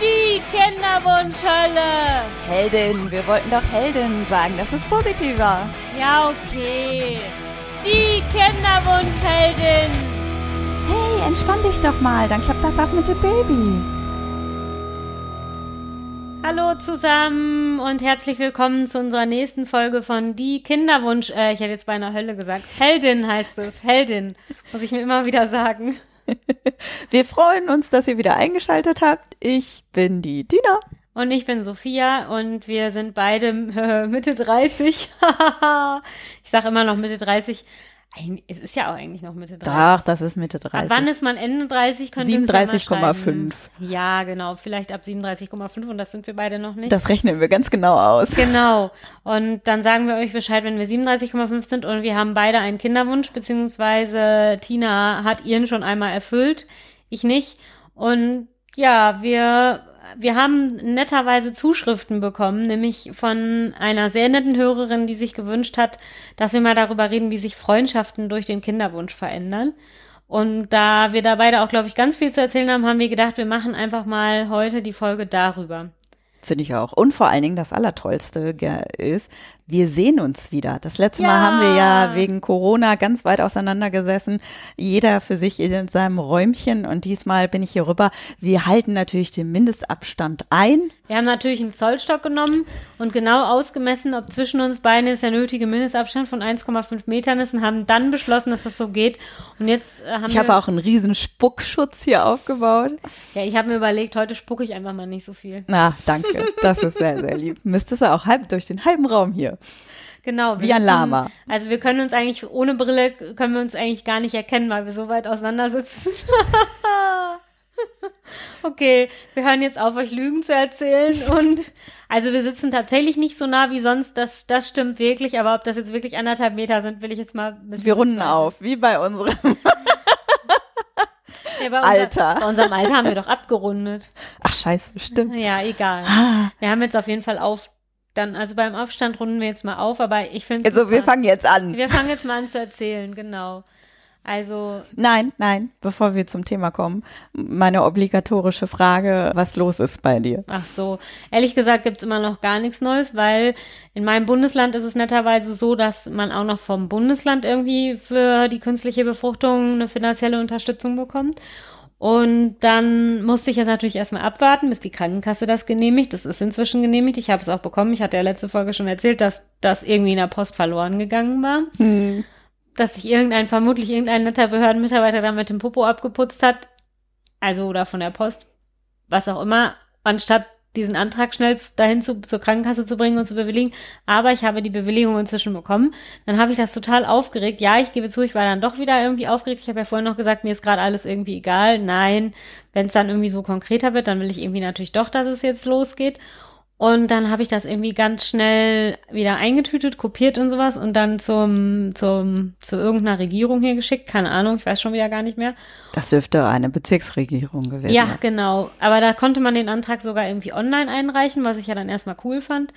Die Kinderwunschhölle. Heldin, wir wollten doch Heldin sagen, das ist positiver. Ja, okay. Die Kinderwunschheldin. Hey, entspann dich doch mal, dann klappt das auch mit dem Baby. Hallo zusammen und herzlich willkommen zu unserer nächsten Folge von Die Kinderwunsch. Äh, ich hätte jetzt beinahe Hölle gesagt. Heldin heißt es. Heldin. Muss ich mir immer wieder sagen. Wir freuen uns, dass ihr wieder eingeschaltet habt. Ich bin die Tina. Und ich bin Sophia und wir sind beide äh, Mitte 30. ich sage immer noch Mitte 30. Es ist ja auch eigentlich noch Mitte 30. Ach, das ist Mitte Ab 30. wann ist man Ende 30? Könnt ihr uns ja mal 37,5. schreiben. Ja, genau. Vielleicht ab 37,5 und das sind wir beide noch nicht. Das rechnen wir ganz genau aus. Genau. Und dann sagen wir euch Bescheid, wenn wir 37,5 sind und wir haben beide einen Kinderwunsch, beziehungsweise Tina hat ihren schon einmal erfüllt, ich nicht. Und ja, wir, wir haben netterweise Zuschriften bekommen, nämlich von einer sehr netten Hörerin, die sich gewünscht hat, dass wir mal darüber reden, wie sich Freundschaften durch den Kinderwunsch verändern. Und da wir da beide auch, glaube ich, ganz viel zu erzählen haben, haben wir gedacht, wir machen einfach mal heute die Folge darüber. Finde ich auch. Und vor allen Dingen das Allertollste ist, wir sehen uns wieder. Das letzte Ja. Mal haben wir ja wegen Corona ganz weit auseinandergesessen. Jeder für sich in seinem Räumchen. Und diesmal bin ich hier rüber. Wir halten natürlich den Mindestabstand ein. Wir haben natürlich einen Zollstock genommen und genau ausgemessen, ob zwischen uns beiden jetzt der nötige Mindestabstand von 1,5 Metern ist und haben dann beschlossen, dass das so geht. Und jetzt äh, haben Ich habe auch einen riesen Spuckschutz hier aufgebaut. ja, ich habe mir überlegt, heute spucke ich einfach mal nicht so viel. Na, danke. Das ist sehr, sehr lieb. Müsstest du auch halb durch den halben Raum hier. Genau. Wie ein Lama. Also wir können uns eigentlich, ohne Brille können wir uns eigentlich gar nicht erkennen, weil wir so weit auseinander sitzen. okay, wir hören jetzt auf, euch Lügen zu erzählen und also wir sitzen tatsächlich nicht so nah wie sonst, das, das stimmt wirklich, aber ob das jetzt wirklich anderthalb Meter sind, will ich jetzt mal ein bisschen Wir runden bezweifeln. auf, wie bei unserem. Ja, bei unser, Alter. Bei unserem Alter haben wir doch abgerundet. Ach, scheiße, stimmt. Ja, egal. Ah. Wir haben jetzt auf jeden Fall auf, dann, also beim Aufstand runden wir jetzt mal auf, aber ich finde Also, wir fangen jetzt an. Wir fangen jetzt mal an zu erzählen, genau. Also, Nein, nein, bevor wir zum Thema kommen, meine obligatorische Frage, was los ist bei dir? ach so, ehrlich gesagt gibt's immer noch gar nichts Neues, weil in meinem Bundesland ist es netterweise so, dass man auch noch vom Bundesland irgendwie für die künstliche Befruchtung eine finanzielle Unterstützung bekommt. Und dann musste ich jetzt natürlich erstmal abwarten, bis die Krankenkasse das genehmigt. Das ist inzwischen genehmigt. Ich habe es auch bekommen. Ich hatte ja letzte Folge schon erzählt, dass das irgendwie in der Post verloren gegangen war. Dass sich irgendein, vermutlich irgendein netter Behördenmitarbeiter da mit dem Popo abgeputzt hat. Also, oder von der Post. Was auch immer. Anstatt diesen Antrag schnell dahin zu, zur Krankenkasse zu bringen und zu bewilligen. Aber ich habe die Bewilligung inzwischen bekommen. Dann habe ich das total aufgeregt. Ja, ich gebe zu, ich war dann doch wieder irgendwie aufgeregt. Ich habe ja vorhin noch gesagt, mir ist gerade alles irgendwie egal. Nein, wenn es dann irgendwie so konkreter wird, dann will ich irgendwie natürlich doch, dass es jetzt losgeht. Und dann habe ich das irgendwie ganz schnell wieder eingetütet, kopiert und sowas und dann zum, zum, zu irgendeiner Regierung hier geschickt. Keine Ahnung, ich weiß schon wieder gar nicht mehr. Das dürfte eine Bezirksregierung gewesen Ja, sein. genau. Aber da konnte man den Antrag sogar irgendwie online einreichen, was ich ja dann erstmal cool fand.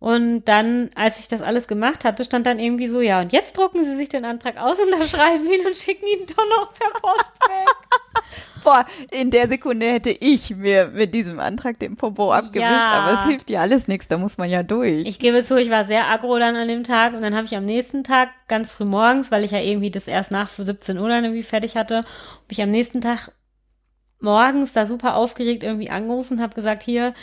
Und dann, als ich das alles gemacht hatte, stand dann irgendwie so, ja, und jetzt drucken Sie sich den Antrag aus und dann schreiben ihn und schicken ihn doch noch per Post weg. Boah, in der Sekunde hätte ich mir mit diesem Antrag den Popo abgewischt, Ja. aber es hilft ja alles nichts, da muss man ja durch. Ich gebe zu, ich war sehr aggro dann an dem Tag und dann habe ich am nächsten Tag ganz früh morgens, weil ich ja irgendwie das erst nach 17 Uhr dann irgendwie fertig hatte, habe ich am nächsten Tag morgens da super aufgeregt irgendwie angerufen, habe gesagt, hier,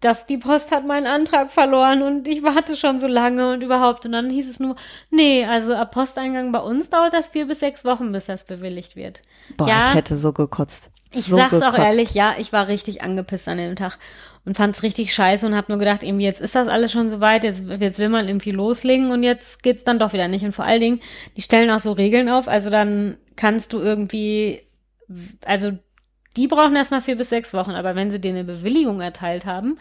dass die Post hat meinen Antrag verloren und ich warte schon so lange und überhaupt. Und dann hieß es nur, nee, also ab Posteingang bei uns dauert das vier bis sechs Wochen, bis das bewilligt wird. Boah, ja. ich hätte so gekotzt. Ich so sag's auch gekotzt. ehrlich, ja, ich war richtig angepisst an dem Tag und fand's richtig scheiße und hab nur gedacht, irgendwie jetzt ist das alles schon so weit, jetzt, jetzt will man irgendwie loslegen und jetzt geht's dann doch wieder nicht. Und vor allen Dingen, die stellen auch so Regeln auf, also dann kannst du irgendwie, also die brauchen erstmal vier bis sechs Wochen, aber wenn sie dir eine Bewilligung erteilt haben,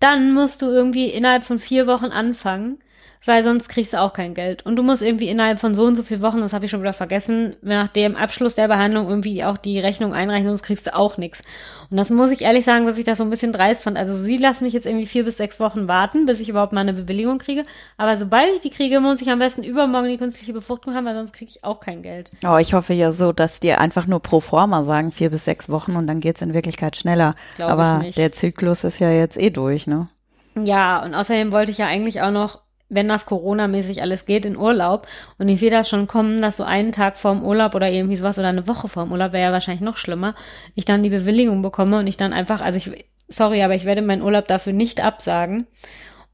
dann musst du irgendwie innerhalb von vier Wochen anfangen, weil sonst kriegst du auch kein Geld. Und du musst irgendwie innerhalb von so und so vielen Wochen, das habe ich schon wieder vergessen, nach dem Abschluss der Behandlung irgendwie auch die Rechnung einreichen, sonst kriegst du auch nichts. Und das muss ich ehrlich sagen, dass ich das so ein bisschen dreist fand. Also sie lassen mich jetzt irgendwie vier bis sechs Wochen warten, bis ich überhaupt mal eine Bewilligung kriege. Aber sobald ich die kriege, muss ich am besten übermorgen die künstliche Befruchtung haben, weil sonst kriege ich auch kein Geld. Oh, ich hoffe ja so, dass die einfach nur pro forma sagen, vier bis sechs Wochen und dann geht's in Wirklichkeit schneller. Glaub Aber der Zyklus ist ja jetzt eh durch, ne? Ja, und außerdem wollte ich ja eigentlich auch noch, wenn das Corona-mäßig alles geht, in Urlaub. Und ich sehe das schon kommen, dass so einen Tag vorm Urlaub oder irgendwie sowas oder eine Woche vorm Urlaub wäre ja wahrscheinlich noch schlimmer, ich dann die Bewilligung bekomme und ich dann einfach, also ich, sorry, aber ich werde meinen Urlaub dafür nicht absagen.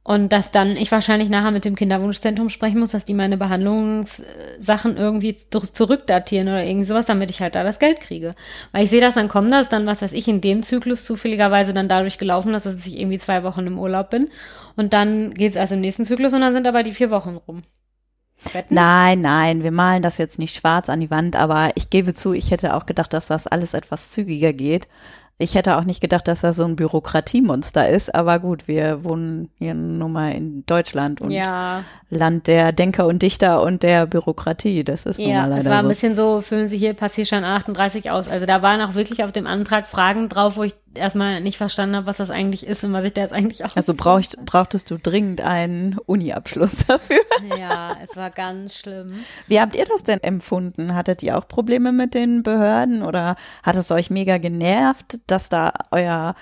Und dass dann ich wahrscheinlich nachher mit dem Kinderwunschzentrum sprechen muss, dass die meine Behandlungssachen irgendwie zu- zurückdatieren oder irgendwie sowas, damit ich halt da das Geld kriege. Weil ich sehe das dann kommen, dass dann, was weiß ich, in dem Zyklus zufälligerweise dann dadurch gelaufen ist, dass ich irgendwie zwei Wochen im Urlaub bin. Und dann geht's erst im nächsten Zyklus und dann sind aber die vier Wochen rum. Wetten? Nein, nein, wir malen das jetzt nicht schwarz an die Wand, aber ich gebe zu, ich hätte auch gedacht, dass das alles etwas zügiger geht. Ich hätte auch nicht gedacht, dass das so ein Bürokratiemonster ist, aber gut, wir wohnen hier nun mal in Deutschland und Ja, Land der Denker und Dichter und der Bürokratie. Das ist nun ja, mal es leider war ein so. bisschen so, füllen Sie hier Passierschein 38 aus. Also da waren auch wirklich auf dem Antrag Fragen drauf, wo ich erstmal nicht verstanden habe, was das eigentlich ist und was ich da jetzt eigentlich auch. Also braucht, brauchtest du dringend einen Uni-Abschluss dafür. Ja, es war ganz schlimm. Wie habt ihr das denn empfunden? Hattet ihr auch Probleme mit den Behörden oder hat es euch mega genervt, dass da euer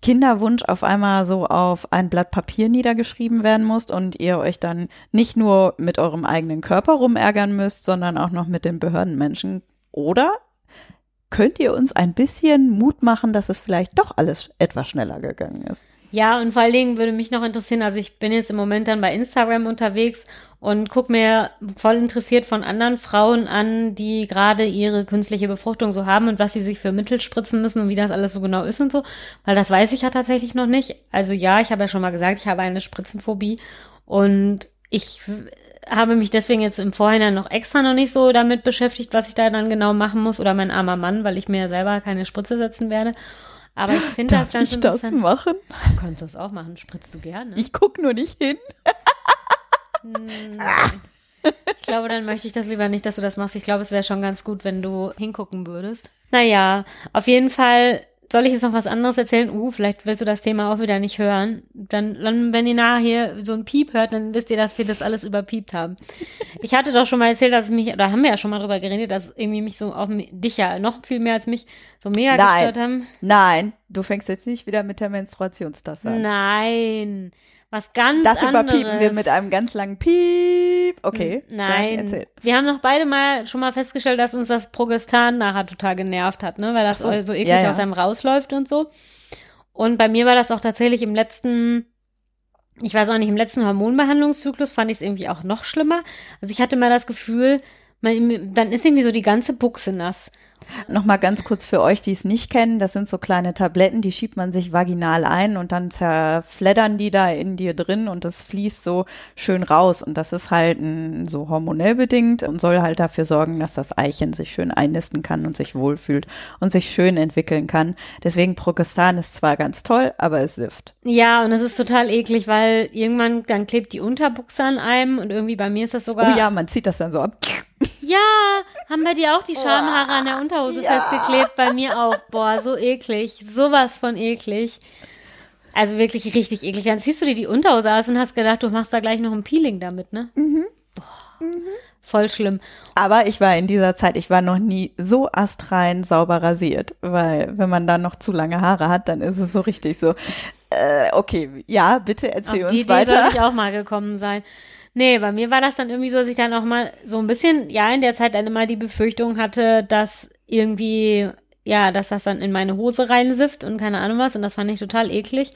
Kinderwunsch auf einmal so auf ein Blatt Papier niedergeschrieben werden muss und ihr euch dann nicht nur mit eurem eigenen Körper rumärgern müsst, sondern auch noch mit den Behördenmenschen? Oder könnt ihr uns ein bisschen Mut machen, dass es vielleicht doch alles etwas schneller gegangen ist? Ja, und vor allen Dingen würde mich noch interessieren, also ich bin jetzt im Moment dann bei Instagram unterwegs und guck mir voll interessiert von anderen Frauen an, die gerade ihre künstliche Befruchtung so haben und was sie sich für Mittel spritzen müssen und wie das alles so genau ist und so, weil das weiß ich ja tatsächlich noch nicht. Also ja, ich habe ja schon mal gesagt, ich habe eine Spritzenphobie und ich habe mich deswegen jetzt im Vorhinein noch extra noch nicht so damit beschäftigt, was ich da dann genau machen muss oder mein armer Mann, weil ich mir ja selber keine Spritze setzen werde. Aber ich finde das Darf ganz ich das machen? Du kannst das auch machen, spritzt du gerne. Ich guck nur nicht hin. Nein. Ich glaube, dann möchte ich das lieber nicht, dass du das machst. Ich glaube, es wäre schon ganz gut, wenn du hingucken würdest. Naja, auf jeden Fall soll ich jetzt noch was anderes erzählen? Uh, vielleicht willst du das Thema auch wieder nicht hören. Dann, dann wenn ihr nachher hier so ein Piep hört, dann wisst ihr, dass wir das alles überpiept haben. Ich hatte doch schon mal erzählt, dass ich mich, oder haben wir ja schon mal drüber geredet, dass irgendwie mich so auch dich ja noch viel mehr als mich so mega Nein. gestört haben. Nein, du fängst jetzt nicht wieder mit der Menstruationstasse an. Nein. Was ganz Das anderes. überpiepen wir mit einem ganz langen Piep. Okay. Nein, wir haben doch beide mal schon mal festgestellt, dass uns das Progestan nachher total genervt hat, ne, weil das so. so, eklig Ja, ja. aus einem rausläuft und so. Und bei mir war das auch tatsächlich im letzten, ich weiß auch nicht, im letzten Hormonbehandlungszyklus fand ich es irgendwie auch noch schlimmer. Also ich hatte mal das Gefühl, man, dann ist irgendwie so die ganze Buchse nass. Nochmal ganz kurz für euch, die es nicht kennen. Das sind so kleine Tabletten, die schiebt man sich vaginal ein und dann zerfleddern die da in dir drin und das fließt so schön raus. Und das ist halt mm, so hormonell bedingt und soll halt dafür sorgen, dass das Eichen sich schön einnisten kann und sich wohlfühlt und sich schön entwickeln kann. Deswegen Progestan ist zwar ganz toll, aber es sifft. Ja, und das ist total eklig, weil irgendwann dann klebt die Unterbuchse an einem und irgendwie bei mir ist das sogar. Oh ja, man zieht das dann so ab. Ja, haben bei dir auch die Schamhaare an der Unterhose Ja. festgeklebt? Bei mir auch. Boah, so eklig. Sowas von eklig. Also wirklich richtig eklig. Dann ziehst du dir die Unterhose aus und hast gedacht, du machst da gleich noch ein Peeling damit, ne? Mhm. Boah, voll schlimm. Aber ich war in dieser Zeit, ich war noch nie so astrein sauber rasiert, weil wenn man dann noch zu lange Haare hat, dann ist es so richtig so, äh, okay, ja, bitte erzähl Auf die uns Idee soll weiter. ich auch mal gekommen sein. Nee, bei mir war das dann irgendwie so, dass ich dann auch mal so ein bisschen, ja, in der Zeit dann immer die Befürchtung hatte, dass irgendwie, ja, dass das dann in meine Hose reinsifft und keine Ahnung was. Und das fand ich total eklig.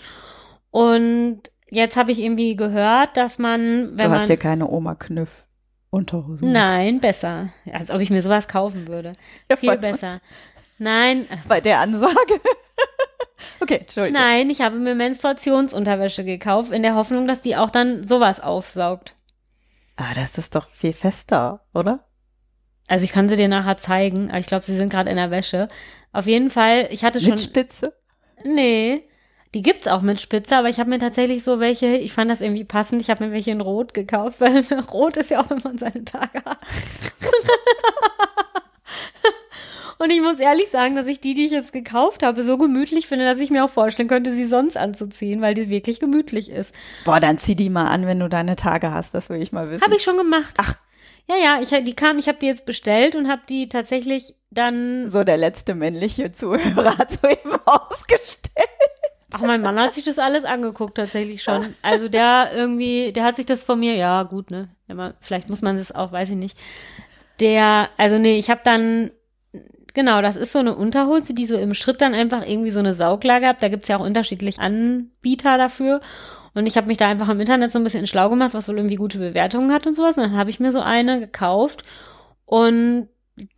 Und jetzt habe ich irgendwie gehört, dass man, wenn Du man. hast dir keine Oma Knüff Unterhosen. Nein, besser. Als ob ich mir sowas kaufen würde. Ja, Viel besser. Nein, Bei der Ansage. okay, Entschuldigung. nein, ich habe mir Menstruationsunterwäsche gekauft, in der Hoffnung, dass die auch dann sowas aufsaugt. Ah, das ist doch viel fester, oder? Also ich kann sie dir nachher zeigen, aber ich glaube, sie sind gerade in der Wäsche. Auf jeden Fall, ich hatte schon. Mit Spitze. Nee. Die gibt's auch mit Spitze, aber ich habe mir tatsächlich so welche, ich fand das irgendwie passend, ich habe mir welche in Rot gekauft, weil Rot ist ja auch, wenn man seine Tage hat. Und ich muss ehrlich sagen, dass ich die, die ich jetzt gekauft habe, so gemütlich finde, dass ich mir auch vorstellen könnte, sie sonst anzuziehen, weil die wirklich gemütlich ist. Boah, dann zieh die mal an, wenn du deine Tage hast, das will ich mal wissen. Habe ich schon gemacht. Ach. Ja, ja, ich, die kam, ich habe die jetzt bestellt und habe die tatsächlich dann. So, der letzte männliche Zuhörer hat so eben ausgestellt. Ach, mein Mann hat sich das alles angeguckt, tatsächlich schon. Also der irgendwie, der hat sich das von mir, ja, gut, ne? Vielleicht muss man das auch, weiß ich nicht. Der, also nee, ich habe dann Genau, das ist so eine Unterhose, die so im Schritt dann einfach irgendwie so eine Sauglage hat. Da gibt's ja auch unterschiedliche Anbieter dafür. Und ich habe mich da einfach im Internet so ein bisschen schlau gemacht, was wohl irgendwie gute Bewertungen hat und sowas. Und dann habe ich mir so eine gekauft. Und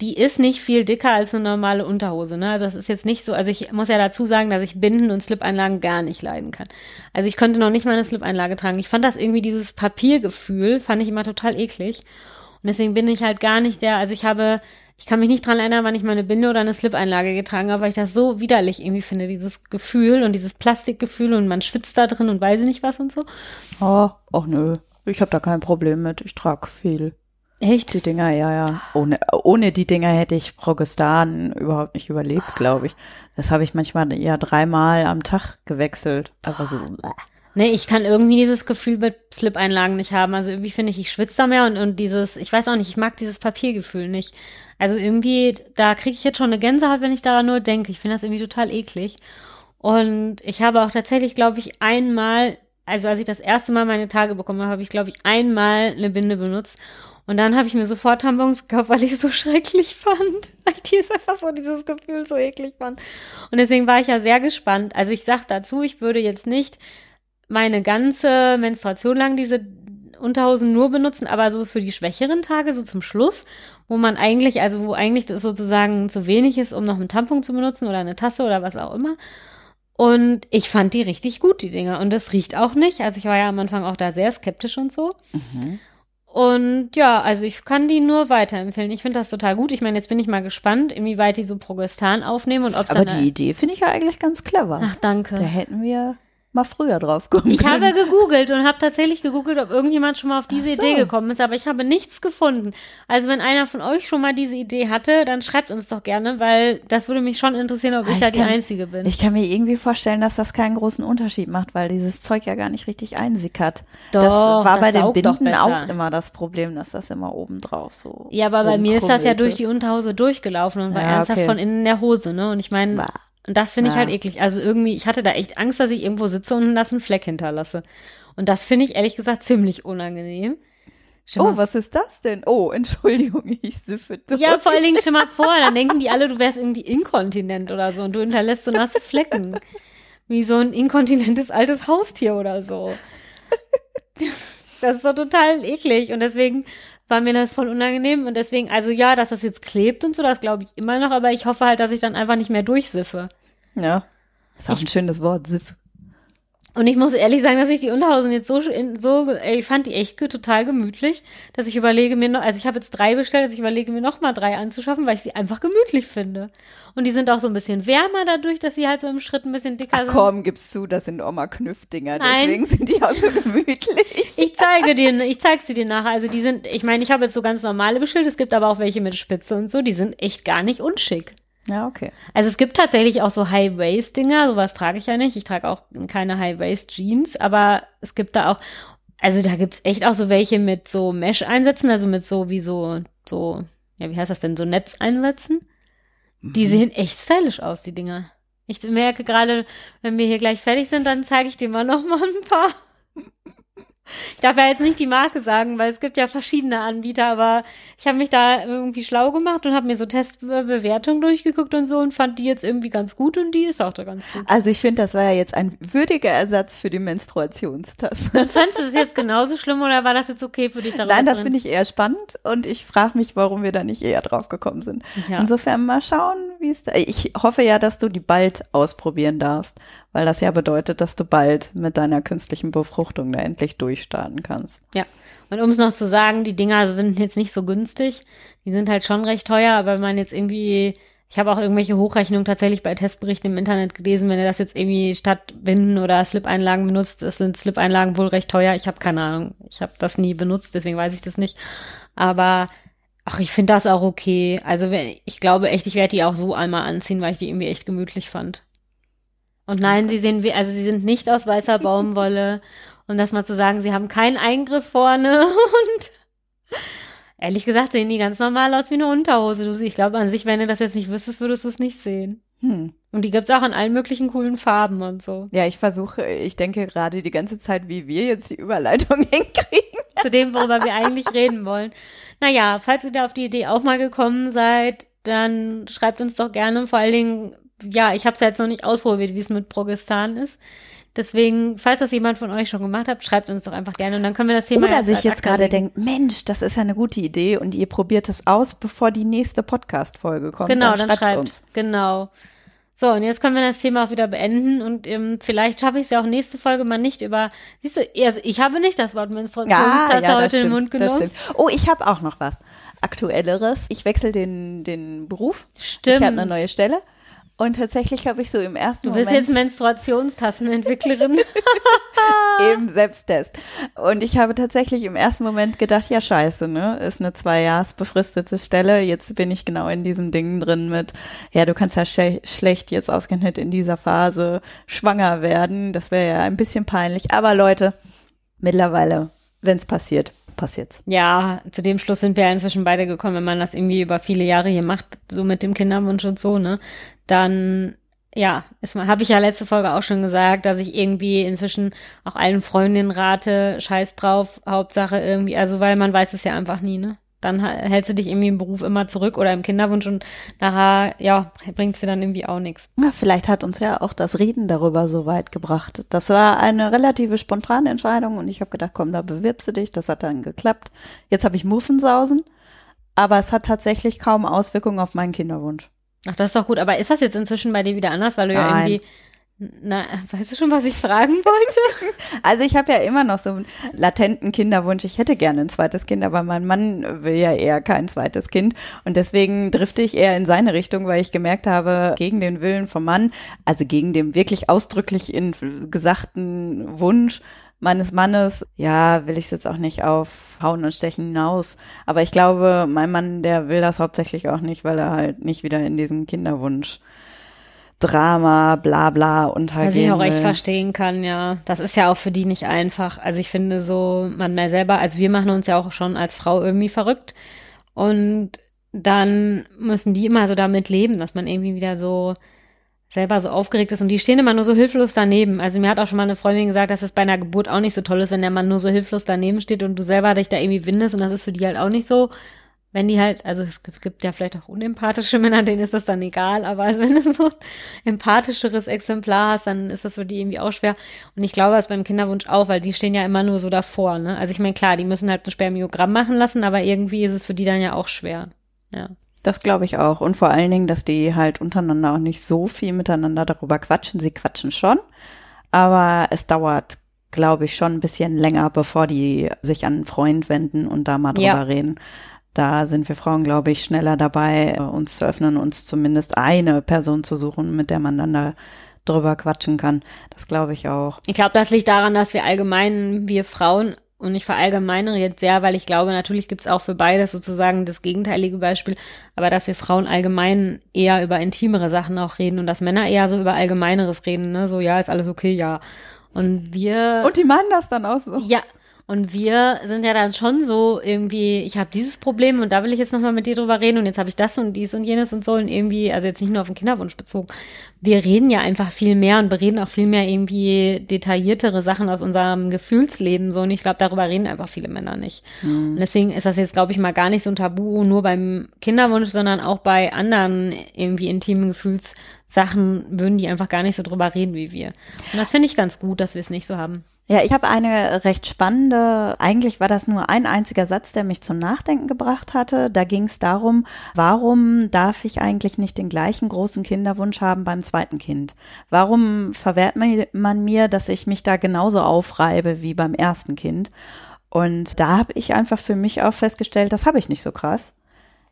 die ist nicht viel dicker als eine normale Unterhose. Ne? Also das ist jetzt nicht so, also ich muss ja dazu sagen, dass ich Binden und Slip-Einlagen gar nicht leiden kann. Also ich könnte noch nicht mal eine Slip-Einlage tragen. Ich fand das irgendwie, dieses Papiergefühl, fand ich immer total eklig. Und deswegen bin ich halt gar nicht der, also ich habe ich kann mich nicht dran erinnern, wann ich meine Binde oder eine Slip-Einlage getragen habe, weil ich das so widerlich irgendwie finde, dieses Gefühl und dieses Plastikgefühl und man schwitzt da drin und weiß nicht was und so. Oh, ach nö, ich habe da kein Problem mit. Ich trage viel. Echt? Die Dinger, ja, ja. Ohne, ohne die Dinger hätte ich Progestan überhaupt nicht überlebt, glaube ich. Das habe ich manchmal ja dreimal am Tag gewechselt. Aber so. Nee, ich kann irgendwie dieses Gefühl mit Slip-Einlagen nicht haben. Also irgendwie finde ich, ich schwitze da mehr und, und dieses, ich weiß auch nicht, ich mag dieses Papiergefühl nicht. Also irgendwie, da kriege ich jetzt schon eine Gänsehaut, wenn ich daran nur denke. Ich finde das irgendwie total eklig. Und ich habe auch tatsächlich, glaube ich, einmal, also als ich das erste Mal meine Tage bekommen habe, habe ich, glaube ich, einmal eine Binde benutzt. Und dann habe ich mir sofort Tampons gekauft, weil ich es so schrecklich fand. Weil ich ist einfach so dieses Gefühl so eklig fand. Und deswegen war ich ja sehr gespannt. Also ich sag dazu, ich würde jetzt nicht meine ganze Menstruation lang diese Unterhosen nur benutzen, aber so für die schwächeren Tage, so zum Schluss, wo man eigentlich, also wo eigentlich das sozusagen zu wenig ist, um noch einen Tampon zu benutzen oder eine Tasse oder was auch immer. Und ich fand die richtig gut, die Dinger. Und das riecht auch nicht. Also ich war ja am Anfang auch da sehr skeptisch und so. Mhm. Und ja, also ich kann die nur weiterempfehlen. Ich finde das total gut. Ich meine, jetzt bin ich mal gespannt, inwieweit die so Progestan aufnehmen und ob Aber die Idee finde ich ja eigentlich ganz clever. Ach, danke. Da hätten wir mal früher drauf kommen Ich habe gegoogelt und habe tatsächlich gegoogelt, ob irgendjemand schon mal auf diese so. Idee gekommen ist, aber ich habe nichts gefunden. Also wenn einer von euch schon mal diese Idee hatte, dann schreibt uns doch gerne, weil das würde mich schon interessieren, ob ich, ich da die Einzige bin. Ich kann mir irgendwie vorstellen, dass das keinen großen Unterschied macht, weil dieses Zeug ja gar nicht richtig einsickert. Doch, das war das bei den Binden auch immer das Problem, dass das immer oben drauf so. Ja, aber bei mir ist das ja durch die Unterhose durchgelaufen und war ja, ernsthaft okay. von innen der Hose, ne? Und ich meine, und das finde ich halt eklig. Also irgendwie, ich hatte da echt Angst, dass ich irgendwo sitze und einen Fleck hinterlasse. Und das finde ich ehrlich gesagt ziemlich unangenehm. oh, was ist das denn? Oh, Entschuldigung, ich siffe durch. Ja, vor allen Dingen schon mal vor, dann denken die alle, du wärst irgendwie inkontinent oder so und du hinterlässt so nasse Flecken. Wie so ein inkontinentes altes Haustier oder so. Das ist doch total eklig und deswegen war mir das voll unangenehm und deswegen, also ja, dass das jetzt klebt und so, das glaube ich immer noch, aber ich hoffe halt, dass ich dann einfach nicht mehr durchsiffe. Ja. Ist auch ich, ein schönes Wort, Siff. Und ich muss ehrlich sagen, dass ich die Unterhosen jetzt so, so ich fand die echt total gemütlich, dass ich überlege mir noch, also ich habe jetzt drei bestellt, dass ich überlege mir noch mal drei anzuschaffen, weil ich sie einfach gemütlich finde. Und die sind auch so ein bisschen wärmer dadurch, dass sie halt so im Schritt ein bisschen dicker Ach, sind. komm, gibst du, das sind Oma Knüff-Dinger, deswegen sind die auch so gemütlich. ich zeige dir, ich zeig sie dir nachher. Also die sind, ich meine, ich habe jetzt so ganz normale bestellt, es gibt aber auch welche mit Spitze und so, die sind echt gar nicht unschick. Ja, okay. Also es gibt tatsächlich auch so High-Waist-Dinger, sowas trage ich ja nicht. Ich trage auch keine High-Waist-Jeans, aber es gibt da auch, also da gibt's echt auch so welche mit so Mesh-Einsätzen, also mit so wie so, so, ja, wie heißt das denn, so Netzeinsätzen. Die mhm. sehen echt stylisch aus, die Dinger. Ich merke gerade, wenn wir hier gleich fertig sind, dann zeige ich dir mal noch mal ein paar. Ich darf ja jetzt nicht die Marke sagen, weil es gibt ja verschiedene Anbieter, aber ich habe mich da irgendwie schlau gemacht und habe mir so Testbewertungen durchgeguckt und so und fand die jetzt irgendwie ganz gut und die ist auch da ganz gut. Also ich finde, das war ja jetzt ein würdiger Ersatz für die Menstruationstasse. Fandest du es jetzt genauso schlimm oder war das jetzt okay für dich? Nein, das finde ich eher spannend und ich frage mich, warum wir da nicht eher drauf gekommen sind. Ja. Insofern mal schauen, wie es da. Ich hoffe ja, dass du die bald ausprobieren darfst, weil das ja bedeutet, dass du bald mit deiner künstlichen Befruchtung da endlich durchstarten kannst. Ja. Und um es noch zu sagen, die Dinger sind jetzt nicht so günstig. Die sind halt schon recht teuer, aber wenn man jetzt irgendwie, Ich habe auch irgendwelche Hochrechnungen tatsächlich bei Testberichten im Internet gelesen, wenn er das jetzt irgendwie statt Binden oder Slip-Einlagen benutzt, das sind Slip-Einlagen wohl recht teuer. Ich habe keine Ahnung. Ich habe das nie benutzt, deswegen weiß ich das nicht. Aber ach, ich finde das auch okay. Also ich glaube echt, ich werde die auch so einmal anziehen, weil ich die irgendwie echt gemütlich fand. Und nein, sie sehen wie, also sie sind nicht aus weißer Baumwolle. Und das mal zu sagen, sie haben keinen Eingriff vorne und ehrlich gesagt sehen die ganz normal aus wie eine Unterhose. Du, ich glaube an sich, wenn du das jetzt nicht wüsstest, würdest du es nicht sehen. Hm. Und die gibt's auch in allen möglichen coolen Farben und so. Ja, ich versuche, ich denke gerade die ganze Zeit, wie wir jetzt die Überleitung hinkriegen. Zu dem, worüber wir eigentlich reden wollen. Naja, falls ihr da auf die Idee auch mal gekommen seid, dann schreibt uns doch gerne. Vor allen Dingen, ja, ich habe es jetzt noch nicht ausprobiert, wie es mit Progestan ist. Deswegen, falls das jemand von euch schon gemacht hat, schreibt uns doch einfach gerne und dann können wir das Thema. Oder sich jetzt gerade denkt, Mensch, das ist ja eine gute Idee und ihr probiert es aus, bevor die nächste Podcast-Folge kommt. Genau, dann, dann schreibt uns. Genau. So, und jetzt können wir das Thema auch wieder beenden und ähm, vielleicht schaffe ich es ja auch nächste Folge mal nicht über, siehst du, also ich habe nicht das Wort Menstruationstasse ja, ja, heute stimmt, in den Mund genommen. Oh, ich habe auch noch was Aktuelleres. Ich wechsle den, den Beruf. Stimmt. Ich habe eine neue Stelle. Und tatsächlich habe ich so im ersten Moment. Du bist jetzt Menstruationstassenentwicklerin. Eben Selbsttest. Und ich habe tatsächlich im ersten Moment gedacht, ja scheiße, ne? Ist eine zwei Jahres befristete Stelle. Jetzt bin ich genau in diesem Ding drin mit, ja, du kannst ja sch schlecht jetzt ausgerechnet in dieser Phase schwanger werden. Das wäre ja ein bisschen peinlich. Aber Leute, mittlerweile, wenn es passiert, passiert's. Ja, zu dem Schluss sind wir ja inzwischen beide gekommen, wenn man das irgendwie über viele Jahre hier macht, so mit dem Kinderwunsch und so, ne? Dann ja, habe ich ja letzte Folge auch schon gesagt, dass ich irgendwie inzwischen auch allen Freundinnen rate, scheiß drauf, Hauptsache irgendwie, also weil man weiß es ja einfach nie, ne? Dann hältst du dich irgendwie im Beruf immer zurück oder im Kinderwunsch und nachher, ja, bringt dir dann irgendwie auch nichts. Ja, vielleicht hat uns ja auch das Reden darüber so weit gebracht. Das war eine relative spontane Entscheidung und ich habe gedacht, komm, da bewirbst du dich. Das hat dann geklappt. Jetzt habe ich Muffensausen, aber es hat tatsächlich kaum Auswirkungen auf meinen Kinderwunsch. Ach, das ist doch gut. Aber ist das jetzt inzwischen bei dir wieder anders, weil du Nein. ja irgendwie na, weißt du schon, was ich fragen wollte? Also ich habe ja immer noch so einen latenten Kinderwunsch. Ich hätte gerne ein zweites Kind, aber mein Mann will ja eher kein zweites Kind. Und deswegen drifte ich eher in seine Richtung, weil ich gemerkt habe, gegen den Willen vom Mann, also gegen den wirklich ausdrücklich in gesagten Wunsch, meines Mannes, ja, will ich es jetzt auch nicht auf Hauen und Stechen hinaus. Aber ich glaube, mein Mann, der will das hauptsächlich auch nicht, weil er halt nicht wieder in diesen Kinderwunsch Drama, bla bla untergehen Was ich auch echt verstehen kann, ja. Das ist ja auch für die nicht einfach. Also ich finde so, man mehr selber, also wir machen uns ja auch schon als Frau irgendwie verrückt. Und dann müssen die immer so damit leben, dass man irgendwie wieder so selber so aufgeregt ist und die stehen immer nur so hilflos daneben. Also mir hat auch schon mal eine Freundin gesagt, dass es bei einer Geburt auch nicht so toll ist, wenn der Mann nur so hilflos daneben steht und du selber dich da irgendwie windest und das ist für die halt auch nicht so. Wenn die halt, also es gibt ja vielleicht auch unempathische Männer, denen ist das dann egal, aber also wenn du so ein empathischeres Exemplar hast, dann ist das für die irgendwie auch schwer. Und ich glaube, das beim Kinderwunsch auch, weil die stehen ja immer nur so davor, ne? Also ich meine, klar, die müssen halt ein Spermiogramm machen lassen, aber irgendwie ist es für die dann ja auch schwer. Ja. Das glaube ich auch. Und vor allen Dingen, dass die halt untereinander auch nicht so viel miteinander darüber quatschen. Sie quatschen schon, aber es dauert, glaube ich, schon ein bisschen länger, bevor die sich an einen Freund wenden und da mal drüber ja. reden. Da sind wir Frauen, glaube ich, schneller dabei, uns zu öffnen, uns zumindest eine Person zu suchen, mit der man dann da drüber quatschen kann. Das glaube ich auch. Ich glaube, das liegt daran, dass wir allgemein, wir Frauen und ich verallgemeinere jetzt sehr, weil ich glaube, natürlich gibt es auch für beides sozusagen das gegenteilige Beispiel, aber dass wir Frauen allgemein eher über intimere Sachen auch reden und dass Männer eher so über Allgemeineres reden, ne? So, ja, ist alles okay, ja. Und wir. Und die meinen das dann auch so. Ja, und wir sind ja dann schon so irgendwie, ich habe dieses Problem und da will ich jetzt nochmal mit dir drüber reden und jetzt habe ich das und dies und jenes und so und irgendwie, also jetzt nicht nur auf den Kinderwunsch bezogen. Wir reden ja einfach viel mehr und bereden auch viel mehr irgendwie detailliertere Sachen aus unserem Gefühlsleben so und ich glaube, darüber reden einfach viele Männer nicht. Mhm. Und deswegen ist das jetzt, glaube ich, mal gar nicht so ein Tabu, nur beim Kinderwunsch, sondern auch bei anderen irgendwie intimen Gefühlssachen würden die einfach gar nicht so drüber reden wie wir. Und das finde ich ganz gut, dass wir es nicht so haben. Ja, ich habe eine recht spannende, eigentlich war das nur ein einziger Satz, der mich zum Nachdenken gebracht hatte. Da ging es darum, warum darf ich eigentlich nicht den gleichen großen Kinderwunsch haben beim zweiten Kind? Warum verwehrt man mir, dass ich mich da genauso aufreibe wie beim ersten Kind? Und da habe ich einfach für mich auch festgestellt, das habe ich nicht so krass.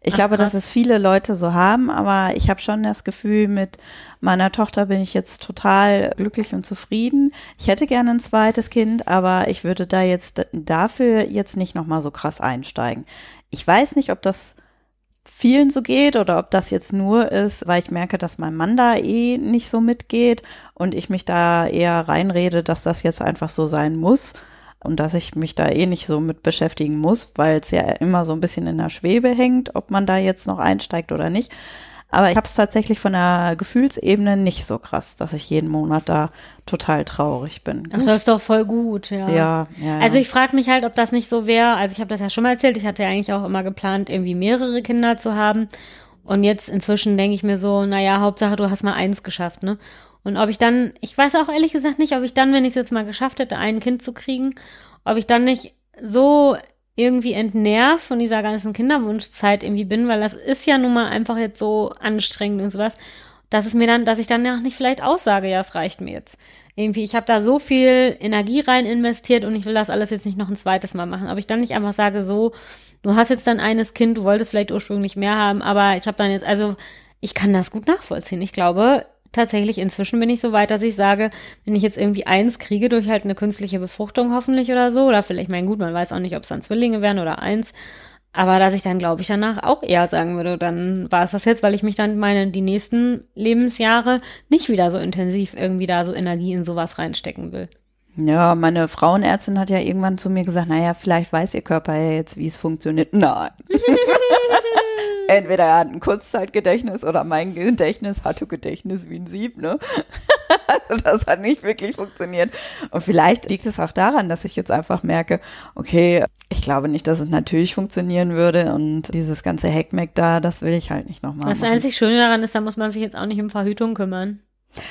Ich glaube, dass es viele Leute so haben, aber ich habe schon das Gefühl, mit meiner Tochter bin ich jetzt total glücklich und zufrieden. Ich hätte gerne ein zweites Kind, aber ich würde da jetzt dafür jetzt nicht nochmal so krass einsteigen. Ich weiß nicht, ob das vielen so geht oder ob das jetzt nur ist, weil ich merke, dass mein Mann da eh nicht so mitgeht und ich mich da eher reinrede, dass das jetzt einfach so sein muss und dass ich mich da eh nicht so mit beschäftigen muss, weil es ja immer so ein bisschen in der Schwebe hängt, ob man da jetzt noch einsteigt oder nicht. Aber ich habe es tatsächlich von der Gefühlsebene nicht so krass, dass ich jeden Monat da total traurig bin. Ach, das ist doch voll gut, ja. ja, ja. Also ich frage mich halt, ob das nicht so wäre. Also ich habe das ja schon mal erzählt. Ich hatte ja eigentlich auch immer geplant, irgendwie mehrere Kinder zu haben. Und jetzt inzwischen denke ich mir so, naja, Hauptsache du hast mal eins geschafft, ne? Und ob ich dann, ich weiß auch ehrlich gesagt nicht, ob ich dann, wenn ich es jetzt mal geschafft hätte, ein Kind zu kriegen, ob ich dann nicht so irgendwie entnervt von dieser ganzen Kinderwunschzeit irgendwie bin, weil das ist ja nun mal einfach jetzt so anstrengend und sowas, dass es mir dann, dass ich dann ja nicht vielleicht aussage, ja, es reicht mir jetzt. Irgendwie, ich habe da so viel Energie rein investiert und ich will das alles jetzt nicht noch ein zweites Mal machen. Ob ich dann nicht einfach sage, so, du hast jetzt dann eines Kind, du wolltest vielleicht ursprünglich mehr haben, aber ich habe dann jetzt, also ich kann das gut nachvollziehen. Ich glaube, tatsächlich inzwischen bin ich so weit, dass ich sage, wenn ich jetzt irgendwie eins kriege durch halt eine künstliche Befruchtung hoffentlich oder so, oder vielleicht, mein gut, man weiß auch nicht, ob es dann Zwillinge wären oder eins, aber dass ich dann, glaube ich, danach auch eher sagen würde, dann war es das jetzt, weil ich mich dann meine, die nächsten Lebensjahre nicht wieder so intensiv irgendwie da so Energie in sowas reinstecken will. Ja, meine Frauenärztin hat ja irgendwann zu mir gesagt, naja, vielleicht weiß ihr Körper ja jetzt, wie es funktioniert. Nein. Entweder er hat ein Kurzzeitgedächtnis oder mein Gedächtnis hatte Gedächtnis wie ein Sieb, ne? Also das hat nicht wirklich funktioniert. Und vielleicht liegt es auch daran, dass ich jetzt einfach merke, okay, ich glaube nicht, dass es natürlich funktionieren würde und dieses ganze Heckmeck da, das will ich halt nicht nochmal Das machen. einzig Schöne daran ist, da muss man sich jetzt auch nicht um Verhütung kümmern.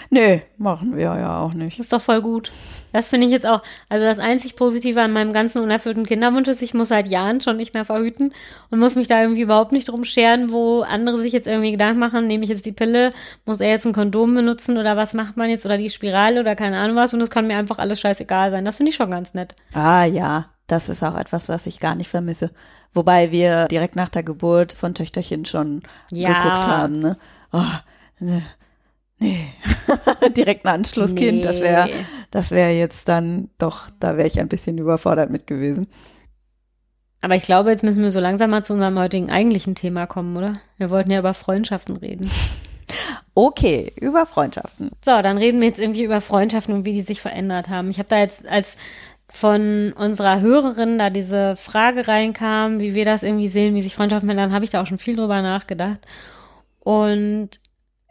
Nee, machen wir ja auch nicht. Ist doch voll gut. Das finde ich jetzt auch, also das einzig Positive an meinem ganzen unerfüllten Kinderwunsch ist, ich muss seit Jahren schon nicht mehr verhüten und muss mich da irgendwie überhaupt nicht drum scheren, wo andere sich jetzt irgendwie Gedanken machen, nehme ich jetzt die Pille, muss er jetzt ein Kondom benutzen oder was macht man jetzt oder die Spirale oder keine Ahnung was und es kann mir einfach alles scheißegal sein. Das finde ich schon ganz nett. Ah ja, das ist auch etwas, das ich gar nicht vermisse. Wobei wir direkt nach der Geburt von Töchterchen schon Ja. geguckt haben. Ne? Oh, ne, nee, direkt ein Anschlusskind, das wäre Nee. das wäre jetzt dann doch, da wäre ich ein bisschen überfordert mit gewesen. Aber ich glaube, jetzt müssen wir so langsam mal zu unserem heutigen eigentlichen Thema kommen, oder? Wir wollten ja über Freundschaften reden. Okay, über Freundschaften. So, dann reden wir jetzt irgendwie über Freundschaften und wie die sich verändert haben. Ich habe da jetzt als von unserer Hörerin da diese Frage reinkam, wie wir das irgendwie sehen, wie sich Freundschaften verändern, habe ich da auch schon viel drüber nachgedacht. Und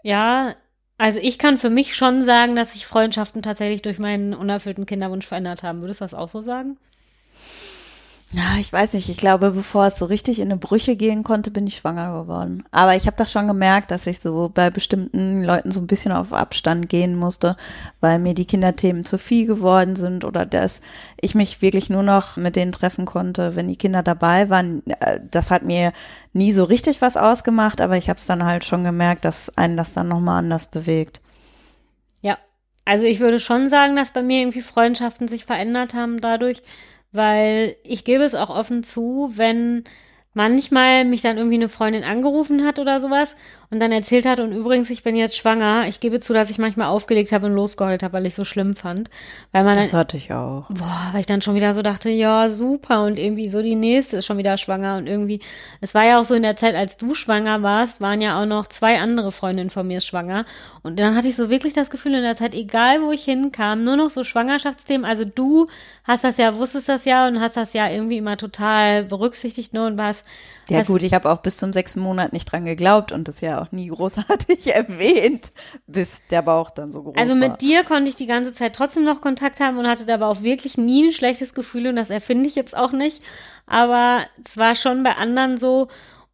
ja, also ich kann für mich schon sagen, dass sich Freundschaften tatsächlich durch meinen unerfüllten Kinderwunsch verändert haben. Würdest du das auch so sagen? Ja, ich weiß nicht. Ich glaube, bevor es so richtig in eine Brüche gehen konnte, bin ich schwanger geworden. Aber ich habe das schon gemerkt, dass ich so bei bestimmten Leuten so ein bisschen auf Abstand gehen musste, weil mir die Kinderthemen zu viel geworden sind oder dass ich mich wirklich nur noch mit denen treffen konnte, wenn die Kinder dabei waren. Äh, Das hat mir nie so richtig was ausgemacht, aber ich habe es dann halt schon gemerkt, dass einen das dann nochmal anders bewegt. Ja, also ich würde schon sagen, dass bei mir irgendwie Freundschaften sich verändert haben dadurch, weil ich gebe es auch offen zu, wenn manchmal mich dann irgendwie eine Freundin angerufen hat oder sowas und dann erzählt hat und übrigens, ich bin jetzt schwanger. Ich gebe zu, dass ich manchmal aufgelegt habe und losgeheult habe, weil ich so schlimm fand, weil man Das dann, hatte ich auch. boah, weil ich dann schon wieder so dachte, ja, super. Und irgendwie so die nächste ist schon wieder schwanger. Und irgendwie, es war ja auch so in der Zeit, als du schwanger warst, waren ja auch noch zwei andere Freundinnen von mir schwanger. Und dann hatte ich so wirklich das Gefühl in der Zeit, egal wo ich hinkam, nur noch so Schwangerschaftsthemen, also du hast das ja, wusstest das ja und hast das ja irgendwie immer total berücksichtigt, ne, und warst, Ja gut, ich habe auch bis zum sechsten Monat nicht dran geglaubt und das ja auch nie großartig erwähnt, bis der Bauch dann so groß Also war. mit dir konnte ich die ganze Zeit trotzdem noch Kontakt haben und hatte dabei auch wirklich nie ein schlechtes Gefühl und das erfinde ich jetzt auch nicht. Aber es war schon bei anderen so.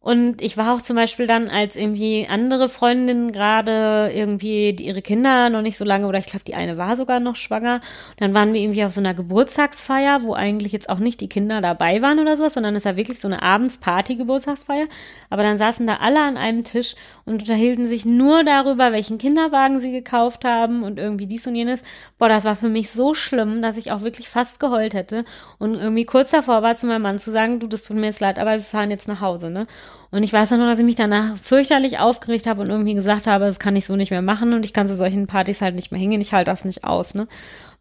Und ich war auch zum Beispiel dann, als irgendwie andere Freundinnen gerade irgendwie ihre Kinder noch nicht so lange, oder ich glaube, die eine war sogar noch schwanger. dann waren wir irgendwie auf so einer Geburtstagsfeier, wo eigentlich jetzt auch nicht die Kinder dabei waren oder sowas, sondern es war wirklich so eine Abendsparty-Geburtstagsfeier. Aber dann saßen da alle an einem Tisch und unterhielten sich nur darüber, welchen Kinderwagen sie gekauft haben und irgendwie dies und jenes. Boah, das war für mich so schlimm, dass ich auch wirklich fast geheult hätte und irgendwie kurz davor war, zu meinem Mann zu sagen, du, das tut mir jetzt leid, aber wir fahren jetzt nach Hause, ne? Und ich weiß nur, dass ich mich danach fürchterlich aufgeregt habe und irgendwie gesagt habe, das kann ich so nicht mehr machen und ich kann zu solchen Partys halt nicht mehr hingehen. Ich halte das nicht aus, ne?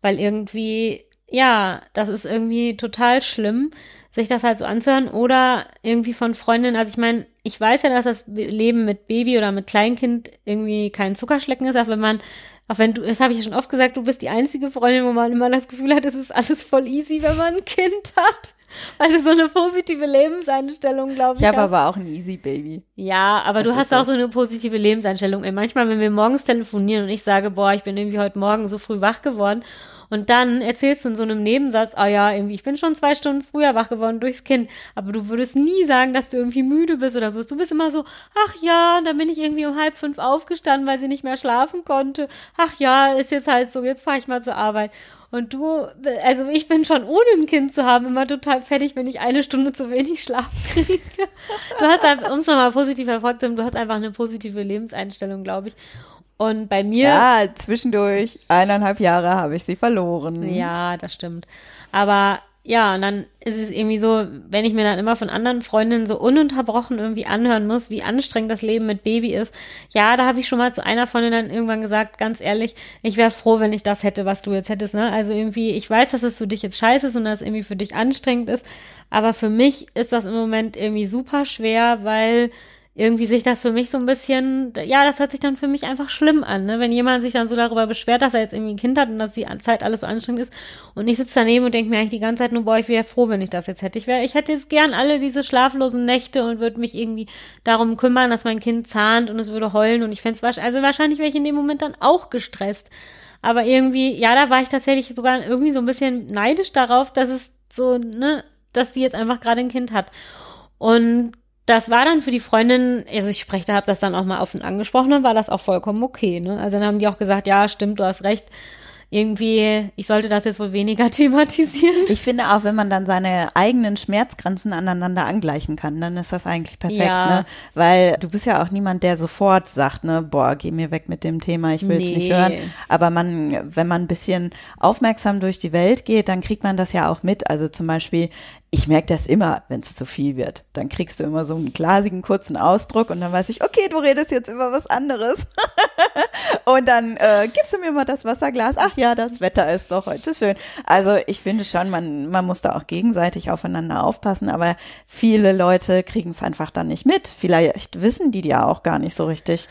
Weil irgendwie, ja, das ist irgendwie total schlimm, sich das halt so anzuhören oder irgendwie von Freundinnen. Also ich meine, ich weiß ja, dass das Leben mit Baby oder mit Kleinkind irgendwie kein Zuckerschlecken ist, auch wenn man auch wenn du, das habe ich ja schon oft gesagt, du bist die einzige Freundin, wo man immer das Gefühl hat, es ist alles voll easy, wenn man ein Kind hat. Weil du so eine positive Lebenseinstellung, glaube ich. Ich habe aber auch ein Easy Baby. Ja, aber das du hast so. auch so eine positive Lebenseinstellung. Ey, manchmal, wenn wir morgens telefonieren und ich sage, boah, ich bin irgendwie heute Morgen so früh wach geworden und dann erzählst du in so einem Nebensatz, ah oh ja, irgendwie, ich bin schon zwei Stunden früher wach geworden durchs Kind. Aber du würdest nie sagen, dass du irgendwie müde bist oder so. Du bist immer so, ach ja, dann bin ich irgendwie um halb fünf aufgestanden, weil sie nicht mehr schlafen konnte. Ach ja, ist jetzt halt so, jetzt fahre ich mal zur Arbeit. Und du, also ich bin schon ohne ein Kind zu haben immer total fertig, wenn ich eine Stunde zu wenig Schlaf kriege. Du hast einfach, um es nochmal positiv hervorzuheben, du hast einfach eine positive Lebenseinstellung, glaube ich. Und bei mir. Ja, zwischendurch eineinhalb Jahre habe ich sie verloren. Ja, das stimmt. Aber ja, und dann ist es irgendwie so, wenn ich mir dann immer von anderen Freundinnen so ununterbrochen irgendwie anhören muss, wie anstrengend das Leben mit Baby ist. Ja, da habe ich schon mal zu einer von denen dann irgendwann gesagt, ganz ehrlich, ich wäre froh, wenn ich das hätte, was du jetzt hättest, ne? Also irgendwie, ich weiß, dass es für dich jetzt scheiße ist und dass es irgendwie für dich anstrengend ist, aber für mich ist das im Moment irgendwie super schwer, weil irgendwie sich das für mich so ein bisschen, ja, das hört sich dann für mich einfach schlimm an, ne? Wenn jemand sich dann so darüber beschwert, dass er jetzt irgendwie ein Kind hat und dass die Zeit alles so anstrengend ist und ich sitze daneben und denke mir eigentlich die ganze Zeit nur, boah, ich wäre froh, wenn ich das jetzt hätte. Ich wäre, ich hätte jetzt gern alle diese schlaflosen Nächte und würde mich irgendwie darum kümmern, dass mein Kind zahnt und es würde heulen und ich fände es also wahrscheinlich wäre ich in dem Moment dann auch gestresst. Aber irgendwie, ja, da war ich tatsächlich sogar irgendwie so ein bisschen neidisch darauf, dass es so, ne, dass die jetzt einfach gerade ein Kind hat. Und das war dann für die Freundin, also ich spreche, da habe das dann auch mal offen angesprochen, dann war das auch vollkommen okay. Ne? Also dann haben die auch gesagt, ja, stimmt, du hast recht irgendwie, ich sollte das jetzt wohl weniger thematisieren. Ich finde auch, wenn man dann seine eigenen Schmerzgrenzen aneinander angleichen kann, dann ist das eigentlich perfekt, ja. ne? Weil du bist ja auch niemand, der sofort sagt, ne, boah, geh mir weg mit dem Thema, ich will es nee. nicht hören. Aber man, wenn man ein bisschen aufmerksam durch die Welt geht, dann kriegt man das ja auch mit. Also zum Beispiel, ich merke das immer, wenn es zu viel wird. Dann kriegst du immer so einen glasigen, kurzen Ausdruck und dann weiß ich, okay, du redest jetzt über was anderes. und dann äh, gibst du mir mal das Wasserglas. Ach ja, das Wetter ist doch heute schön. Also ich finde schon, man, man muss da auch gegenseitig aufeinander aufpassen, aber viele Leute kriegen es einfach dann nicht mit. Vielleicht wissen die ja auch gar nicht so richtig,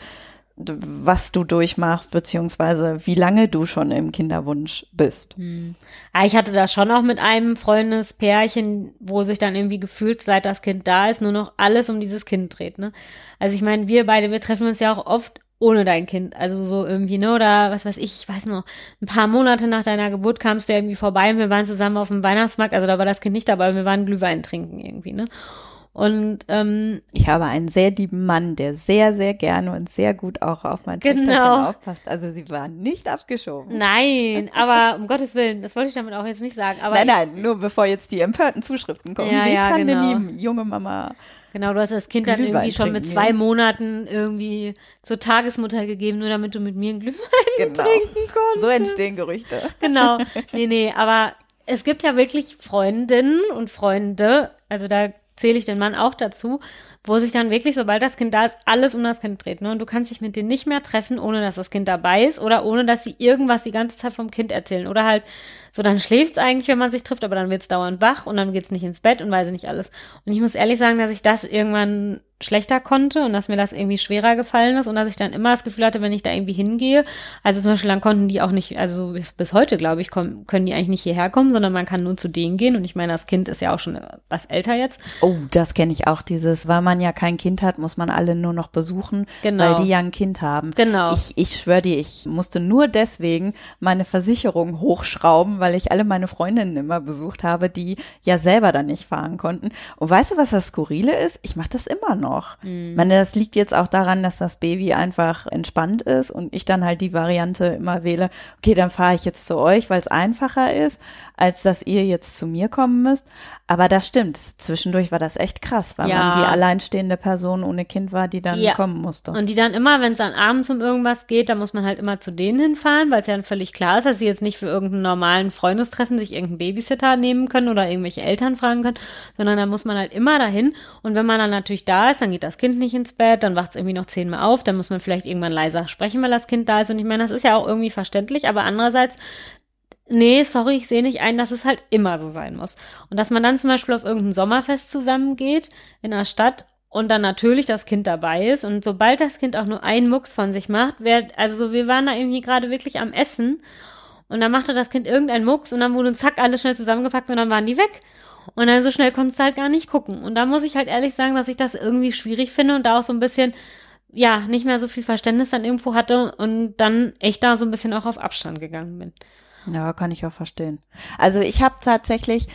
was du durchmachst, beziehungsweise wie lange du schon im Kinderwunsch bist. Hm. Ja, ich hatte da schon auch mit einem Freundespärchen, wo sich dann irgendwie gefühlt, seit das Kind da ist, nur noch alles um dieses Kind dreht. Ne? Also ich meine, wir beide, wir treffen uns ja auch oft ohne dein Kind. Also so irgendwie, ne? Oder was weiß ich, ich weiß noch, ein paar Monate nach deiner Geburt kamst du irgendwie vorbei und wir waren zusammen auf dem Weihnachtsmarkt. Also da war das Kind nicht dabei, wir waren Glühwein trinken irgendwie, ne? Und ähm, ich habe einen sehr lieben Mann, der sehr, sehr gerne und sehr gut auch auf mein genau. aufpasst. Also sie waren nicht abgeschoben. Nein, aber um Gottes Willen, das wollte ich damit auch jetzt nicht sagen. Aber nein, nein, nur bevor jetzt die empörten Zuschriften kommen. Ja, Wie ja, kann genau. eine lieben junge Mama Genau, du hast das Kind Glühwein dann irgendwie schon mit zwei ja. Monaten irgendwie zur Tagesmutter gegeben, nur damit du mit mir ein Glühwein genau. trinken konntest. So entstehen Gerüchte. Genau. Nee, nee, aber es gibt ja wirklich Freundinnen und Freunde, also da zähle ich den Mann auch dazu, wo sich dann wirklich, sobald das Kind da ist, alles um das Kind dreht. Ne? Und du kannst dich mit denen nicht mehr treffen, ohne dass das Kind dabei ist oder ohne dass sie irgendwas die ganze Zeit vom Kind erzählen. Oder halt so, dann schläft's eigentlich, wenn man sich trifft, aber dann wird's dauernd wach und dann geht's nicht ins Bett und weiß nicht alles. Und ich muss ehrlich sagen, dass ich das irgendwann schlechter konnte und dass mir das irgendwie schwerer gefallen ist und dass ich dann immer das Gefühl hatte, wenn ich da irgendwie hingehe, also zum Beispiel dann konnten die auch nicht, also bis, bis heute glaube ich, kommen, können die eigentlich nicht hierher kommen, sondern man kann nur zu denen gehen und ich meine, das Kind ist ja auch schon was älter jetzt. Oh, das kenne ich auch, dieses, weil man ja kein Kind hat, muss man alle nur noch besuchen, genau. weil die ja ein Kind haben. Genau. Ich, ich schwöre dir, ich musste nur deswegen meine Versicherung hochschrauben, weil ich alle meine Freundinnen immer besucht habe, die ja selber dann nicht fahren konnten. Und weißt du, was das Skurrile ist? Ich mache das immer noch. Mhm. Ich meine, das liegt jetzt auch daran, dass das Baby einfach entspannt ist und ich dann halt die Variante immer wähle, okay, dann fahre ich jetzt zu euch, weil es einfacher ist, als dass ihr jetzt zu mir kommen müsst. Aber das stimmt. Zwischendurch war das echt krass, weil ja. man die allein alleinstehende Person ohne Kind war, die dann Ja. kommen musste. Und die dann immer, wenn es dann abends um irgendwas geht, dann muss man halt immer zu denen hinfahren, weil es ja dann völlig klar ist, dass sie jetzt nicht für irgendeinen normalen Freundestreffen sich irgendeinen Babysitter nehmen können oder irgendwelche Eltern fragen können, sondern da muss man halt immer dahin. Und wenn man dann natürlich da ist, dann geht das Kind nicht ins Bett, dann wacht es irgendwie noch zehnmal auf, dann muss man vielleicht irgendwann leiser sprechen, weil das Kind da ist. Und ich meine, das ist ja auch irgendwie verständlich, aber andererseits Nee, sorry, ich sehe nicht ein, dass es halt immer so sein muss. Und dass man dann zum Beispiel auf irgendein Sommerfest zusammengeht in einer Stadt und dann natürlich das Kind dabei ist und sobald das Kind auch nur einen Mucks von sich macht, wer, also so, wir waren da irgendwie gerade wirklich am Essen und dann machte das Kind irgendeinen Mucks und dann wurde zack alles schnell zusammengepackt und dann waren die weg. Und dann so schnell konntest du halt gar nicht gucken. Und da muss ich halt ehrlich sagen, dass ich das irgendwie schwierig finde und da auch so ein bisschen, ja, nicht mehr so viel Verständnis dann irgendwo hatte und dann echt da so ein bisschen auch auf Abstand gegangen bin. Ja, kann ich auch verstehen. Also ich habe tatsächlich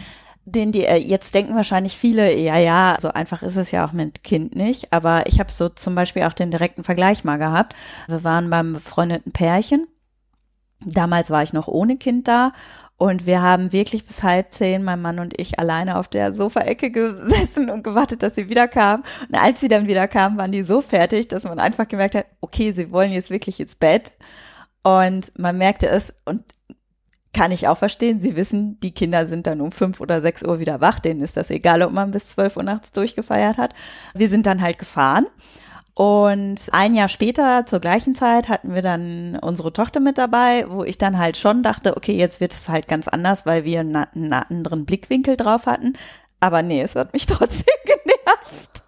den die äh, jetzt denken wahrscheinlich viele, ja, ja, so einfach ist es ja auch mit Kind nicht. Aber ich habe so zum Beispiel auch den direkten Vergleich mal gehabt. Wir waren beim befreundeten Pärchen. Damals war ich noch ohne Kind da und wir haben wirklich bis halb zehn, mein Mann und ich, alleine auf der Sofaecke gesessen und gewartet, dass sie wiederkam. Und als sie dann wieder kam, waren die so fertig, dass man einfach gemerkt hat, okay, sie wollen jetzt wirklich ins Bett. Und man merkte es und kann ich auch verstehen. Sie wissen, die Kinder sind dann um fünf oder sechs Uhr wieder wach. Denen ist das egal, ob man bis zwölf Uhr nachts durchgefeiert hat. Wir sind dann halt gefahren. Und ein Jahr später, zur gleichen Zeit, hatten wir dann unsere Tochter mit dabei, wo ich dann halt schon dachte, okay, jetzt wird es halt ganz anders, weil wir einen, anderen Blickwinkel drauf hatten. Aber nee, es hat mich trotzdem genervt.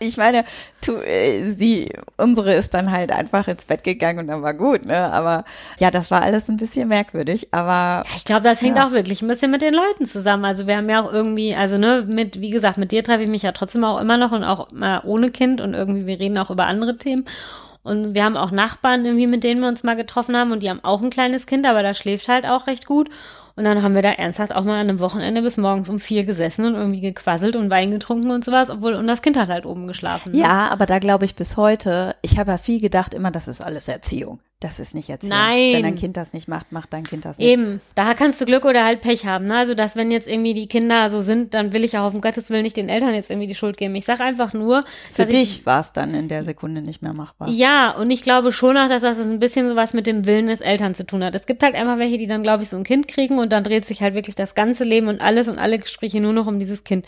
Ich meine, tu, äh, sie, unsere ist dann halt einfach ins Bett gegangen und dann war gut, ne? Aber ja, das war alles ein bisschen merkwürdig, aber Ich glaube, das hängt Ja. auch wirklich ein bisschen mit den Leuten zusammen. Also wir haben ja auch irgendwie, also ne, mit, wie gesagt, mit dir treffe ich mich ja trotzdem auch immer noch und auch mal ohne Kind und irgendwie, wir reden auch über andere Themen. Und wir haben auch Nachbarn irgendwie, mit denen wir uns mal getroffen haben und die haben auch ein kleines Kind, aber das schläft halt auch recht gut. Und dann haben wir da ernsthaft auch mal an einem Wochenende bis morgens um vier gesessen und irgendwie gequasselt und Wein getrunken und sowas, obwohl, und das Kind hat halt oben geschlafen. ne? Ja, aber da glaube ich bis heute, ich habe ja viel gedacht, immer, das ist alles Erziehung. Das ist nicht Erziehung. Nein. Wenn dein Kind das nicht macht, macht dein Kind das nicht. Eben, da kannst du Glück oder halt Pech haben. Ne? Also, dass wenn jetzt irgendwie die Kinder so sind, dann will ich ja auf um Gottes Willen nicht den Eltern jetzt irgendwie die Schuld geben. Ich sag einfach nur, Für dich war es dann in der Sekunde nicht mehr machbar. Ja, und ich glaube schon auch, dass das ein bisschen sowas mit dem Willen des Eltern zu tun hat. Es gibt halt einfach welche, die dann, glaube ich, so ein Kind kriegen und dann dreht sich halt wirklich das ganze Leben und alles und alle Gespräche nur noch um dieses Kind.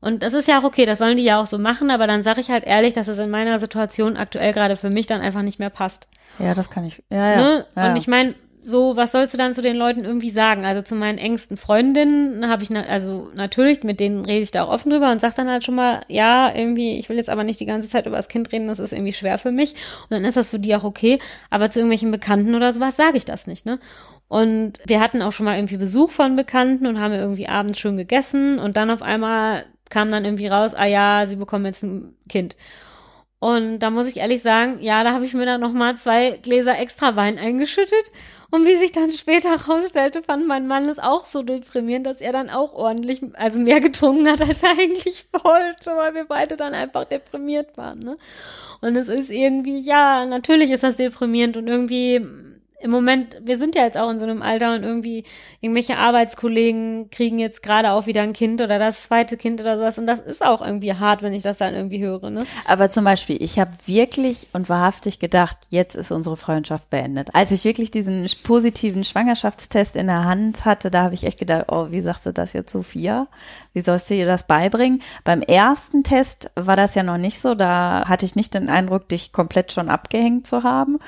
Und das ist ja auch okay, das sollen die ja auch so machen, aber dann sage ich halt ehrlich, dass es in meiner Situation aktuell gerade für mich dann einfach nicht mehr passt. Ja, das kann ich. Ja, ja. Ne? ja. Und ich meine, so, was sollst du dann zu den Leuten irgendwie sagen? Also zu meinen engsten Freundinnen habe ich, na, also natürlich, mit denen rede ich da auch offen drüber und sage dann halt schon mal, ja, irgendwie, ich will jetzt aber nicht die ganze Zeit über das Kind reden, das ist irgendwie schwer für mich. Und dann ist das für die auch okay. Aber zu irgendwelchen Bekannten oder sowas sage ich das nicht, ne? Und wir hatten auch schon mal irgendwie Besuch von Bekannten und haben irgendwie abends schön gegessen und dann auf einmal kam dann irgendwie raus, ah ja, sie bekommen jetzt ein Kind. Und da muss ich ehrlich sagen, ja, da habe ich mir dann noch mal zwei Gläser extra Wein eingeschüttet. Und wie sich dann später herausstellte, fand mein Mann es auch so deprimierend, dass er dann auch ordentlich, also mehr getrunken hat, als er eigentlich wollte, weil wir beide dann einfach deprimiert waren. Ne? Und es ist irgendwie, ja, natürlich ist das deprimierend und irgendwie im Moment, wir sind ja jetzt auch in so einem Alter und irgendwie irgendwelche Arbeitskollegen kriegen jetzt gerade auch wieder ein Kind oder das zweite Kind oder sowas und das ist auch irgendwie hart, wenn ich das dann irgendwie höre, ne? Aber zum Beispiel, ich habe wirklich und wahrhaftig gedacht, jetzt ist unsere Freundschaft beendet. Als ich wirklich diesen positiven Schwangerschaftstest in der Hand hatte, da habe ich echt gedacht, oh, wie sagst du das jetzt, Sophia? Wie sollst du ihr das beibringen? Beim ersten Test war das ja noch nicht so. Da hatte ich nicht den Eindruck, dich komplett schon abgehängt zu haben.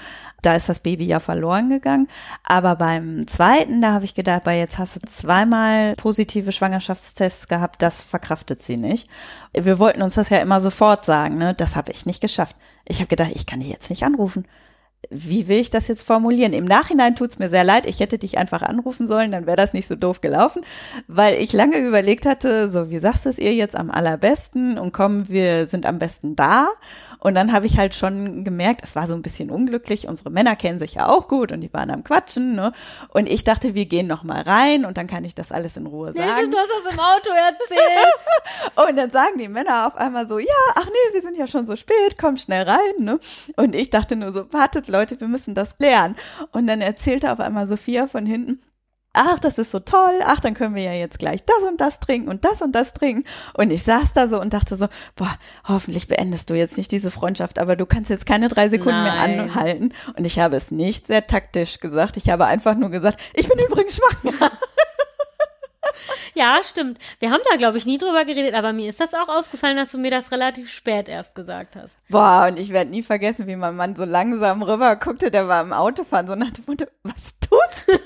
Da ist das Baby ja verloren gegangen. Aber beim zweiten, da habe ich gedacht, bei jetzt hast du zweimal positive Schwangerschaftstests gehabt, das verkraftet sie nicht. Wir wollten uns das ja immer sofort sagen, ne? Das habe ich nicht geschafft. Ich habe gedacht, ich kann die jetzt nicht anrufen. Wie will ich das jetzt formulieren? Im Nachhinein tut's mir sehr leid. Ich hätte dich einfach anrufen sollen, dann wäre das nicht so doof gelaufen, weil ich lange überlegt hatte, so wie sagst du es ihr jetzt am allerbesten und komm, wir sind am besten da. Und dann habe ich halt schon gemerkt, es war so ein bisschen unglücklich. Unsere Männer kennen sich ja auch gut und die waren am Quatschen. Ne? Und ich dachte, wir gehen noch mal rein und dann kann ich das alles in Ruhe sagen. du hast das im Auto erzählt. Und dann sagen die Männer auf einmal so, ja, ach nee, wir sind ja schon so spät, komm schnell rein. Ne? Und ich dachte nur so, wartet Leute, wir müssen das klären. Und dann erzählte auf einmal Sophia von hinten, ach, das ist so toll, ach, dann können wir ja jetzt gleich das und das trinken und das und das trinken. Und ich saß da so und dachte so, boah, hoffentlich beendest du jetzt nicht diese Freundschaft, aber du kannst jetzt keine drei Sekunden Nein. mehr anhalten. Und ich habe es nicht sehr taktisch gesagt. Ich habe einfach nur gesagt, ich bin übrigens schwanger. Ja, stimmt. Wir haben da, glaube ich, nie drüber geredet, aber mir ist das auch aufgefallen, dass du mir das relativ spät erst gesagt hast. Boah, und ich werde nie vergessen, wie mein Mann so langsam rüber guckte, der war im Autofahren, so nach dem Motto, was tust du?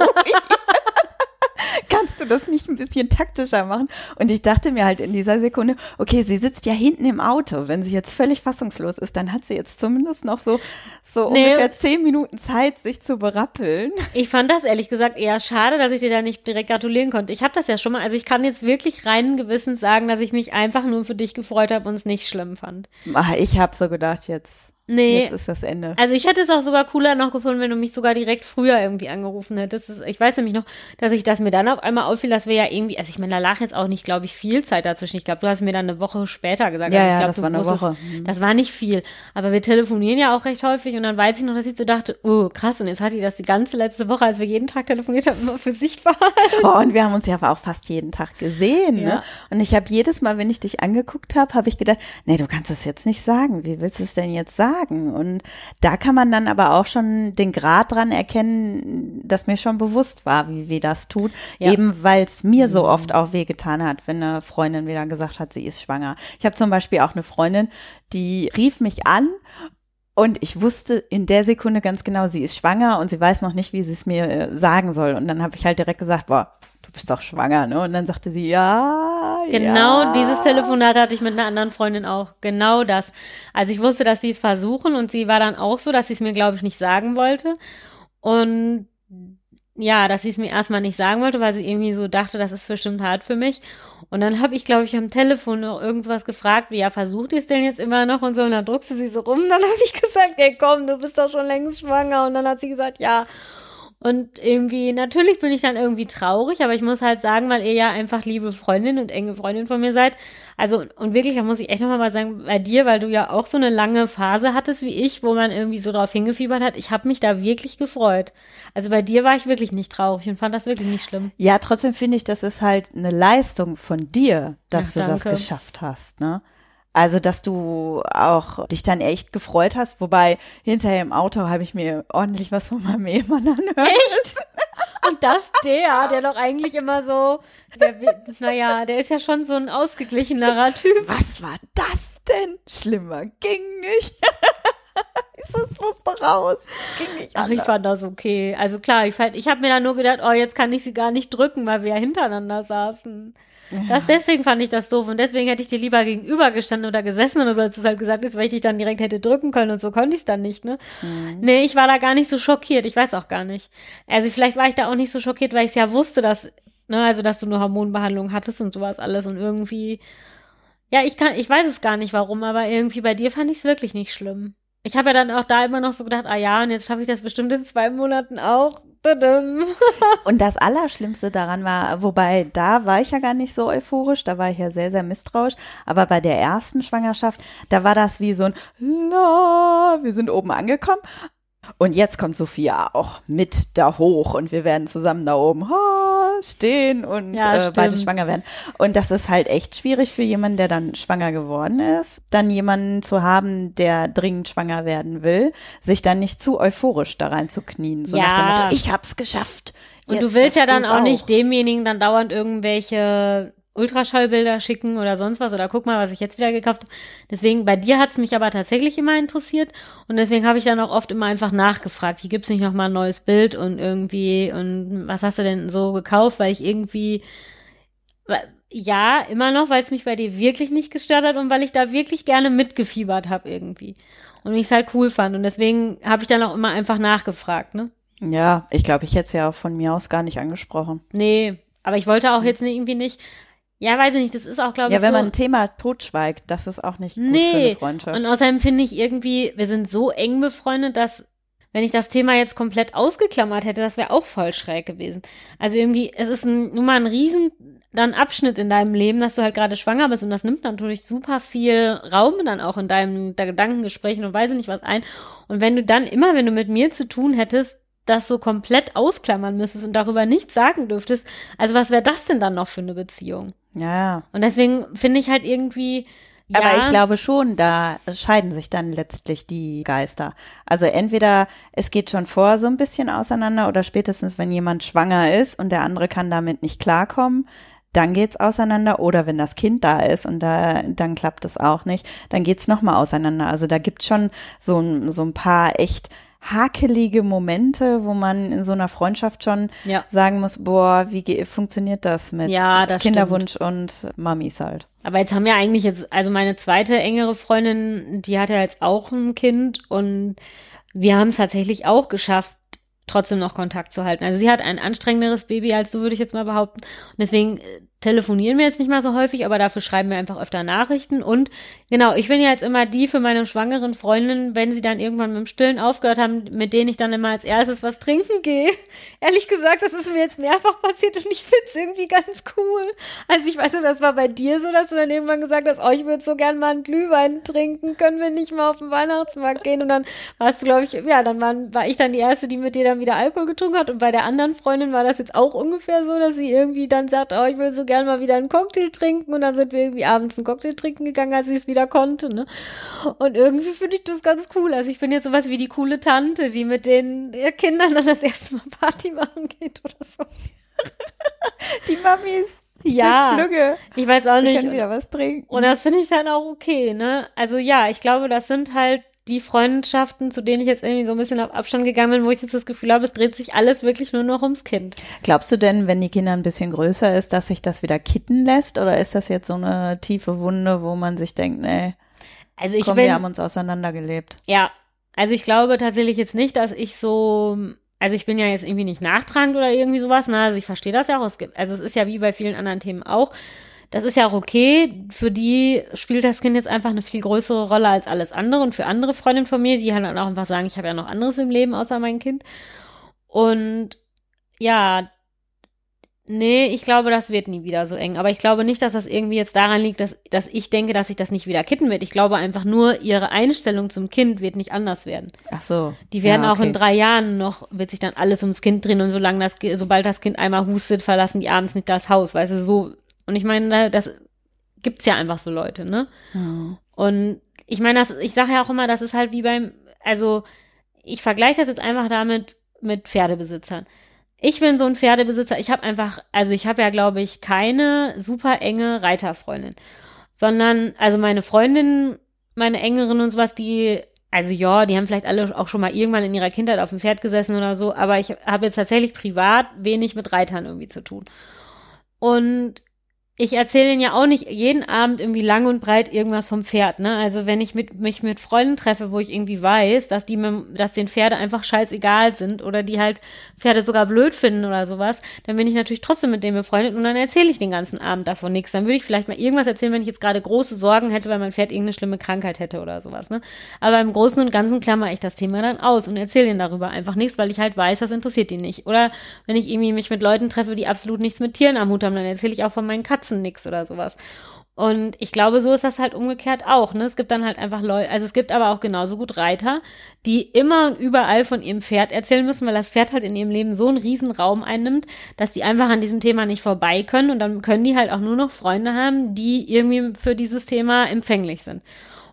Kannst du das nicht ein bisschen taktischer machen? Und ich dachte mir halt in dieser Sekunde, okay, sie sitzt ja hinten im Auto. Wenn sie jetzt völlig fassungslos ist, dann hat sie jetzt zumindest noch so, so Nee. ungefähr zehn Minuten Zeit, sich zu berappeln. Ich fand das ehrlich gesagt eher schade, dass ich dir da nicht direkt gratulieren konnte. Ich habe das ja schon mal, also ich kann jetzt wirklich reinen Gewissens sagen, dass ich mich einfach nur für dich gefreut habe und es nicht schlimm fand. Ah, Ich habe so gedacht, jetzt, Nee. jetzt ist das Ende. Also ich hätte es auch sogar cooler noch gefunden, wenn du mich sogar direkt früher irgendwie angerufen hättest. Das, ich weiß nämlich noch, dass ich das mir dann auf einmal auffiel, dass wir ja irgendwie, also ich meine, da lag jetzt auch nicht, glaube ich, viel Zeit dazwischen. Ich glaube, du hast mir dann eine Woche später gesagt. Ja, also ich ja, glaub, das war eine wusstest- Woche. Das war nicht viel. Aber wir telefonieren ja auch recht häufig und dann weiß ich noch, dass ich so dachte, oh krass, und jetzt hat die das die ganze letzte Woche, als wir jeden Tag telefoniert haben, immer für sich behalten. Oh, und wir haben uns ja auch fast jeden Tag gesehen. Ja. Ne? Und ich habe jedes Mal, wenn ich dich angeguckt habe, habe ich gedacht, nee, du kannst es jetzt nicht sagen. Wie willst du es denn jetzt sagen? Und da kann man dann aber auch schon den Grad dran erkennen, dass mir schon bewusst war, wie weh das tut. Ja. Eben weil es mir so oft auch wehgetan hat, wenn eine Freundin wieder gesagt hat, sie ist schwanger. Ich habe zum Beispiel auch eine Freundin, die rief mich an und ich wusste in der Sekunde ganz genau, sie ist schwanger und sie weiß noch nicht, wie sie es mir äh, sagen soll. Und dann habe ich halt direkt gesagt, boah, bist doch schwanger, ne? Und dann sagte sie, ja, Genau ja. dieses Telefonat hatte ich mit einer anderen Freundin auch. Genau das. Also ich wusste, dass sie es versuchen und sie war dann auch so, dass sie es mir, glaube ich, nicht sagen wollte. Und ja, dass sie es mir erstmal nicht sagen wollte, weil sie irgendwie so dachte, das ist bestimmt hart für mich. Und dann habe ich, glaube ich, am Telefon noch irgendwas gefragt, wie, ja, versucht ihr es denn jetzt immer noch und so. Und dann druckste sie so rum. Dann habe ich gesagt, ey, komm, du bist doch schon längst schwanger. Und dann hat sie gesagt, ja. Und irgendwie, natürlich bin ich dann irgendwie traurig, aber ich muss halt sagen, weil ihr ja einfach liebe Freundin und enge Freundin von mir seid. Also, und wirklich, da muss ich echt nochmal mal sagen, bei dir, weil du ja auch so eine lange Phase hattest wie ich, wo man irgendwie so drauf hingefiebert hat, ich habe mich da wirklich gefreut. Also bei dir war ich wirklich nicht traurig und fand das wirklich nicht schlimm. Ja, trotzdem finde ich, das ist halt eine Leistung von dir, dass Ach, du das geschafft hast, ne? Also, dass du auch dich dann echt gefreut hast, wobei hinterher im Auto habe ich mir ordentlich was von meinem Ehemann anhört. Echt? Und das der, der doch eigentlich immer so, der, naja, der ist ja schon so ein ausgeglichenerer Typ. Was war das denn? Schlimmer ging nicht. ich so, es musste raus. Es ging nicht Ach, ich fand das okay. Also klar, ich, ich habe mir dann nur gedacht, oh, jetzt kann ich sie gar nicht drücken, weil wir ja hintereinander saßen. Das, deswegen fand ich das doof und deswegen hätte ich dir lieber gegenüber gestanden oder gesessen oder so, als du es halt gesagt hast, weil ich dich dann direkt hätte drücken können und so konnte ich es dann nicht, ne? Nee, ich war da gar nicht so schockiert, ich weiß auch gar nicht. Also vielleicht war ich da auch nicht so schockiert, weil ich es ja wusste, dass, ne, also dass du eine Hormonbehandlung hattest und sowas alles und irgendwie, ja, ich kann, ich weiß es gar nicht warum, aber irgendwie bei dir fand ich es wirklich nicht schlimm. Ich habe ja dann auch da immer noch so gedacht, ah ja, und jetzt schaffe ich das bestimmt in zwei Monaten auch. Und das Allerschlimmste daran war, wobei da war ich ja gar nicht so euphorisch, da war ich ja sehr, sehr misstrauisch, aber bei der ersten Schwangerschaft, da war das wie so ein La, wir sind oben angekommen. Und jetzt kommt Sophia auch mit da hoch und wir werden zusammen da oben ha, stehen und Ja, äh, beide schwanger werden. Und das ist halt echt schwierig für jemanden, der dann schwanger geworden ist, dann jemanden zu haben, der dringend schwanger werden will, sich dann nicht zu euphorisch da rein zu knien. So nach dem Ja. Motto, ich hab's geschafft. Und du willst ja dann du's auch, nicht demjenigen dann dauernd irgendwelche Ultraschallbilder schicken oder sonst was oder guck mal, was ich jetzt wieder gekauft habe. Deswegen, bei dir hat's mich aber tatsächlich immer interessiert und deswegen habe ich dann auch oft immer einfach nachgefragt, hier gibt's nicht noch mal ein neues Bild und irgendwie und was hast du denn so gekauft, weil ich irgendwie ja, immer noch, weil es mich bei dir wirklich nicht gestört hat und weil ich da wirklich gerne mitgefiebert habe irgendwie. Und ich es halt cool fand. Und deswegen habe ich dann auch immer einfach nachgefragt, ne? Ja, ich glaube, ich hätte es ja auch von mir aus gar nicht angesprochen. Nee, aber ich wollte auch jetzt irgendwie nicht. Ja, weiß ich nicht, das ist auch, glaube Ja, ich, wenn so. man ein Thema totschweigt, das ist auch nicht gut für nee, eine Freundschaft. und außerdem finde ich irgendwie, wir sind so eng befreundet, dass wenn ich das Thema jetzt komplett ausgeklammert hätte, das wäre auch voll schräg gewesen. Also irgendwie, es ist ein, nun mal ein riesen dann Abschnitt in deinem Leben, dass du halt gerade schwanger bist und das nimmt natürlich super viel Raum dann auch in deinem da Gedankengesprächen und weiß ich nicht was ein. Und wenn du dann immer, wenn du mit mir zu tun hättest, das so komplett ausklammern müsstest und darüber nichts sagen dürftest, also was wäre das denn dann noch für eine Beziehung? Ja. Und deswegen finde ich halt irgendwie, ja, Aber ich glaube schon, da scheiden sich dann letztlich die Geister. Also entweder es geht schon vor so ein bisschen auseinander oder spätestens, wenn jemand schwanger ist und der andere kann damit nicht klarkommen, dann geht's auseinander. Oder wenn das Kind da ist und da, dann klappt es auch nicht, dann geht's nochmal auseinander. Also da gibt's schon so, ein so ein paar echt hakelige Momente, wo man in so einer Freundschaft schon Ja. sagen muss, boah, wie funktioniert das mit Ja, das Kinderwunsch und Mamis halt. Aber jetzt haben wir eigentlich jetzt, also meine zweite engere Freundin, die hat ja jetzt auch ein Kind und wir haben es tatsächlich auch geschafft, trotzdem noch Kontakt zu halten. Also sie hat ein anstrengenderes Baby als du, würde ich jetzt mal behaupten. Und deswegen äh, telefonieren wir jetzt nicht mal so häufig, aber dafür schreiben wir einfach öfter Nachrichten. Und genau, ich bin ja jetzt immer die für meine schwangeren Freundinnen, wenn sie dann irgendwann mit dem Stillen aufgehört haben, mit denen ich dann immer als erstes was trinken gehe. Ehrlich gesagt, das ist mir jetzt mehrfach passiert und ich find's irgendwie ganz cool. Also ich weiß nicht, das war bei dir so, dass du dann irgendwann gesagt hast, oh, ich würde so gern mal einen Glühwein trinken, können wir nicht mal auf den Weihnachtsmarkt gehen? Und dann warst du, glaube ich, ja, dann waren, war ich dann die Erste, die mit dir dann wieder Alkohol getrunken hat. Und bei der anderen Freundin war das jetzt auch ungefähr so, dass sie irgendwie dann sagt, oh, ich will so gern mal wieder einen Cocktail trinken. Und dann sind wir irgendwie abends einen Cocktail trinken gegangen, als sie es wieder konnte. Ne? Und irgendwie finde ich das ganz cool. Also ich bin jetzt sowas wie die coole Tante, die mit den äh, Kindern dann das erste Mal Party machen geht oder so. Die Mamis Ja. flügge. Ich weiß auch Wir nicht. können wieder was trinken. Und das finde ich dann auch okay, ne? Also ja, ich glaube, das sind halt die Freundschaften, zu denen ich jetzt irgendwie so ein bisschen auf Abstand gegangen bin, wo ich jetzt das Gefühl habe, es dreht sich alles wirklich nur noch ums Kind. Glaubst du denn, wenn die Kinder ein bisschen größer ist, dass sich das wieder kitten lässt? Oder ist das jetzt so eine tiefe Wunde, wo man sich denkt, nee, Also ich komm, bin, wir haben uns auseinandergelebt? ja, also ich glaube tatsächlich jetzt nicht, dass ich so, also ich bin ja jetzt irgendwie nicht nachtragend oder irgendwie sowas, ne? Also ich verstehe das ja auch. Es gibt, also es ist ja wie bei vielen anderen Themen auch. Das ist ja auch okay. Für die spielt das Kind jetzt einfach eine viel größere Rolle als alles andere. Und für andere Freundinnen von mir, die halt dann auch einfach sagen, ich habe ja noch anderes im Leben außer mein Kind. Und ja, nee, ich glaube, das wird nie wieder so eng. Aber ich glaube nicht, dass das irgendwie jetzt daran liegt, dass, dass ich denke, dass sich das nicht wieder kitten wird. Ich glaube einfach nur, ihre Einstellung zum Kind wird nicht anders werden. Ach so. Die werden ja, auch in okay. drei Jahren noch, wird sich dann alles ums Kind drehen und solange das, sobald das Kind einmal hustet, verlassen die abends nicht das Haus, weißt du, so. Und ich meine, da- das gibt's ja einfach so Leute, ne? Hm. Und ich meine, das, ich sage ja auch immer, das ist halt wie beim, also ich vergleiche das jetzt einfach damit mit Pferdebesitzern. Ich bin so ein Pferdebesitzer, ich habe einfach, also ich habe ja, glaube ich, keine super enge Reiterfreundin, sondern, also meine Freundinnen, meine engeren und sowas, die, also ja, die haben vielleicht alle auch schon mal irgendwann in ihrer Kindheit auf dem Pferd gesessen oder so, aber ich habe jetzt tatsächlich privat wenig mit Reitern irgendwie zu tun. Und ich erzähle ihnen ja auch nicht jeden Abend irgendwie lang und breit irgendwas vom Pferd, ne? Also wenn ich mit, mich mit Freunden treffe, wo ich irgendwie weiß, dass die, mit, dass den Pferde einfach scheißegal sind oder die halt Pferde sogar blöd finden oder sowas, dann bin ich natürlich trotzdem mit denen befreundet und dann erzähle ich den ganzen Abend davon nichts. Dann würde ich vielleicht mal irgendwas erzählen, wenn ich jetzt gerade große Sorgen hätte, weil mein Pferd irgendeine schlimme Krankheit hätte oder sowas, ne? Aber im Großen und Ganzen klammer ich das Thema dann aus und erzähle ihnen darüber einfach nichts, weil ich halt weiß, das interessiert die nicht. Oder wenn ich irgendwie mich mit Leuten treffe, die absolut nichts mit Tieren am Hut haben, dann erzähle ich auch von meinen Katzen nichts oder sowas. Und ich glaube, so ist das halt umgekehrt auch. Ne? Es gibt dann halt einfach Leute, also es gibt aber auch genauso gut Reiter, die immer und überall von ihrem Pferd erzählen müssen, weil das Pferd halt in ihrem Leben so einen riesen Raum einnimmt, dass die einfach an diesem Thema nicht vorbei können und dann können die halt auch nur noch Freunde haben, die irgendwie für dieses Thema empfänglich sind.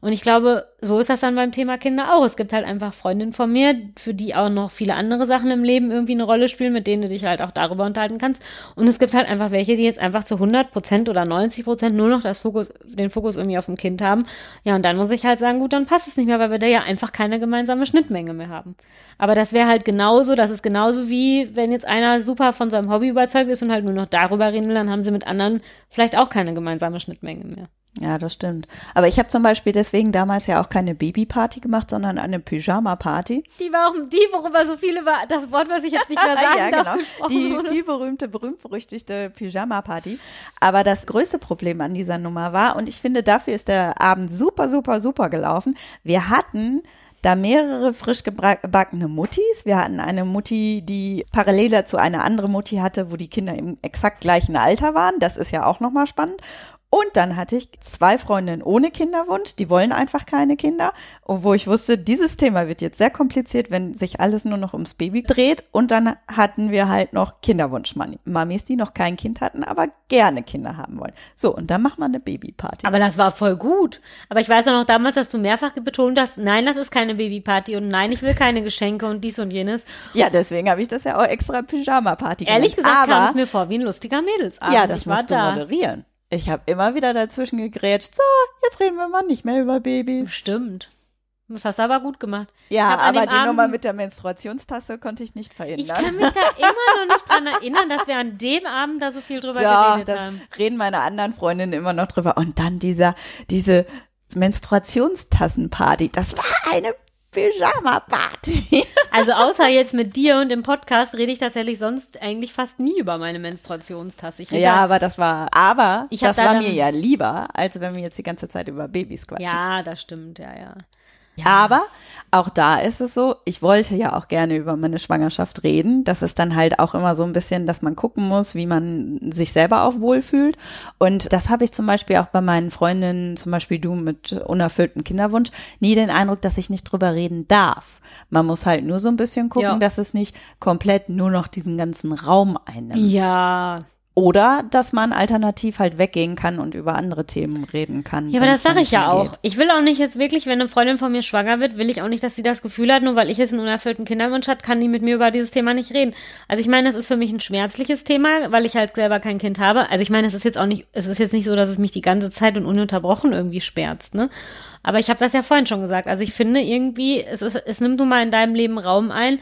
Und ich glaube, so ist das dann beim Thema Kinder auch. Es gibt halt einfach Freundinnen von mir, für die auch noch viele andere Sachen im Leben irgendwie eine Rolle spielen, mit denen du dich halt auch darüber unterhalten kannst. Und es gibt halt einfach welche, die jetzt einfach zu 100 Prozent oder 90 Prozent nur noch das Fokus, den Fokus irgendwie auf dem Kind haben. Ja, und dann muss ich halt sagen, gut, dann passt es nicht mehr, weil wir da ja einfach keine gemeinsame Schnittmenge mehr haben. Aber das wäre halt genauso, das ist genauso wie, wenn jetzt einer super von seinem Hobby überzeugt ist und halt nur noch darüber reden will, dann haben sie mit anderen vielleicht auch keine gemeinsame Schnittmenge mehr. Ja, das stimmt. Aber ich habe zum Beispiel deswegen damals ja auch keine Babyparty gemacht, sondern eine Pyjama-Party. Die war auch die, worüber so viele war, das Wort, was ich jetzt nicht mehr sagen ja, darf, genau. gesprochen Die wurde. viel berühmte, berühmt-berüchtigte Pyjama-Party. Aber das größte Problem an dieser Nummer war, und ich finde, dafür ist der Abend super, super, super gelaufen. Wir hatten da mehrere frisch gebackene Muttis. Wir hatten eine Mutti, die parallel dazu eine andere Mutti hatte, wo die Kinder im exakt gleichen Alter waren. Das ist ja auch nochmal spannend. Und dann hatte ich zwei Freundinnen ohne Kinderwunsch, die wollen einfach keine Kinder. Wo ich wusste, dieses Thema wird jetzt sehr kompliziert, wenn sich alles nur noch ums Baby dreht. Und dann hatten wir halt noch Kinderwunsch-Mamis, die noch kein Kind hatten, aber gerne Kinder haben wollen. So, und dann macht man eine Babyparty. Aber das war voll gut. Aber ich weiß auch noch damals, dass du mehrfach betont hast, nein, das ist keine Babyparty und nein, ich will keine Geschenke und dies und jenes. Ja, deswegen habe ich das ja auch extra Pyjama-Party gemacht. Ehrlich gesagt aber, kam es mir vor wie ein lustiger Mädelsabend. Ja, das ich musst du da. moderieren. Ich habe immer wieder dazwischen gegrätscht. So, jetzt reden wir mal nicht mehr über Babys. Stimmt. Das hast du aber gut gemacht. Ja, aber die Abend, Nummer mit der Menstruationstasse konnte ich nicht verhindern. Ich kann mich da immer noch nicht dran erinnern, dass wir an dem Abend da so viel drüber ja, geredet haben. reden meine anderen Freundinnen immer noch drüber. Und dann dieser, diese Menstruationstassenparty. Das war eine Pyjama-Party. Also außer jetzt mit dir und im Podcast rede ich tatsächlich sonst eigentlich fast nie über meine Menstruationstasse. ja, aber das war, aber das da war mir ja lieber, als wenn wir jetzt die ganze Zeit über Babys quatschen. Ja, das stimmt, ja, ja. Ja. Aber auch da ist es so, ich wollte ja auch gerne über meine Schwangerschaft reden. Das ist dann halt auch immer so ein bisschen, dass man gucken muss, wie man sich selber auch wohlfühlt. Und das habe ich zum Beispiel auch bei meinen Freundinnen, zum Beispiel du mit unerfülltem Kinderwunsch, nie den Eindruck, dass ich nicht drüber reden darf. Man muss halt nur so ein bisschen gucken, ja. dass es nicht komplett nur noch diesen ganzen Raum einnimmt. Ja, oder dass man alternativ halt weggehen kann und über andere Themen reden kann. Ja, aber das sage ich ja auch. Ich will auch nicht jetzt wirklich, wenn eine Freundin von mir schwanger wird, will ich auch nicht, dass sie das Gefühl hat, nur weil ich jetzt einen unerfüllten Kinderwunsch hat, kann die mit mir über dieses Thema nicht reden. Also ich meine, das ist für mich ein schmerzliches Thema, weil ich halt selber kein Kind habe. Also ich meine, es ist jetzt auch nicht, es ist jetzt nicht so, dass es mich die ganze Zeit und ununterbrochen irgendwie schmerzt, ne? Aber ich habe das ja vorhin schon gesagt. Also ich finde irgendwie, es, ist, es nimmt nun mal in deinem Leben Raum ein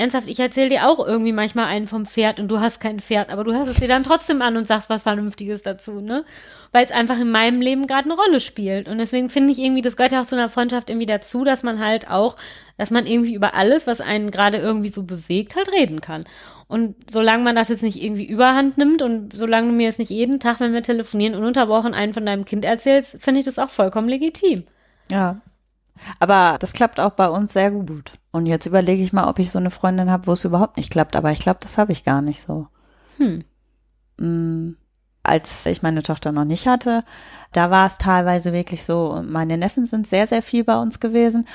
Ernsthaft, ich erzähle dir auch irgendwie manchmal einen vom Pferd und du hast kein Pferd, aber du hörst es dir dann trotzdem an und sagst was Vernünftiges dazu, ne? Weil es einfach in meinem Leben gerade eine Rolle spielt. Und deswegen finde ich irgendwie, das gehört ja auch zu einer Freundschaft irgendwie dazu, dass man halt auch, dass man irgendwie über alles, was einen gerade irgendwie so bewegt, halt reden kann. Und solange man das jetzt nicht irgendwie überhand nimmt und solange du mir jetzt nicht jeden Tag, wenn wir telefonieren, ununterbrochen einen von deinem Kind erzählst, finde ich das auch vollkommen legitim. Ja, aber das klappt auch bei uns sehr gut. Und jetzt überlege ich mal, ob ich so eine Freundin habe, wo es überhaupt nicht klappt. Aber ich glaube, das habe ich gar nicht so. Hm. Mm, als ich meine Tochter noch nicht hatte, da war es teilweise wirklich so, meine Neffen sind sehr, sehr viel bei uns gewesen.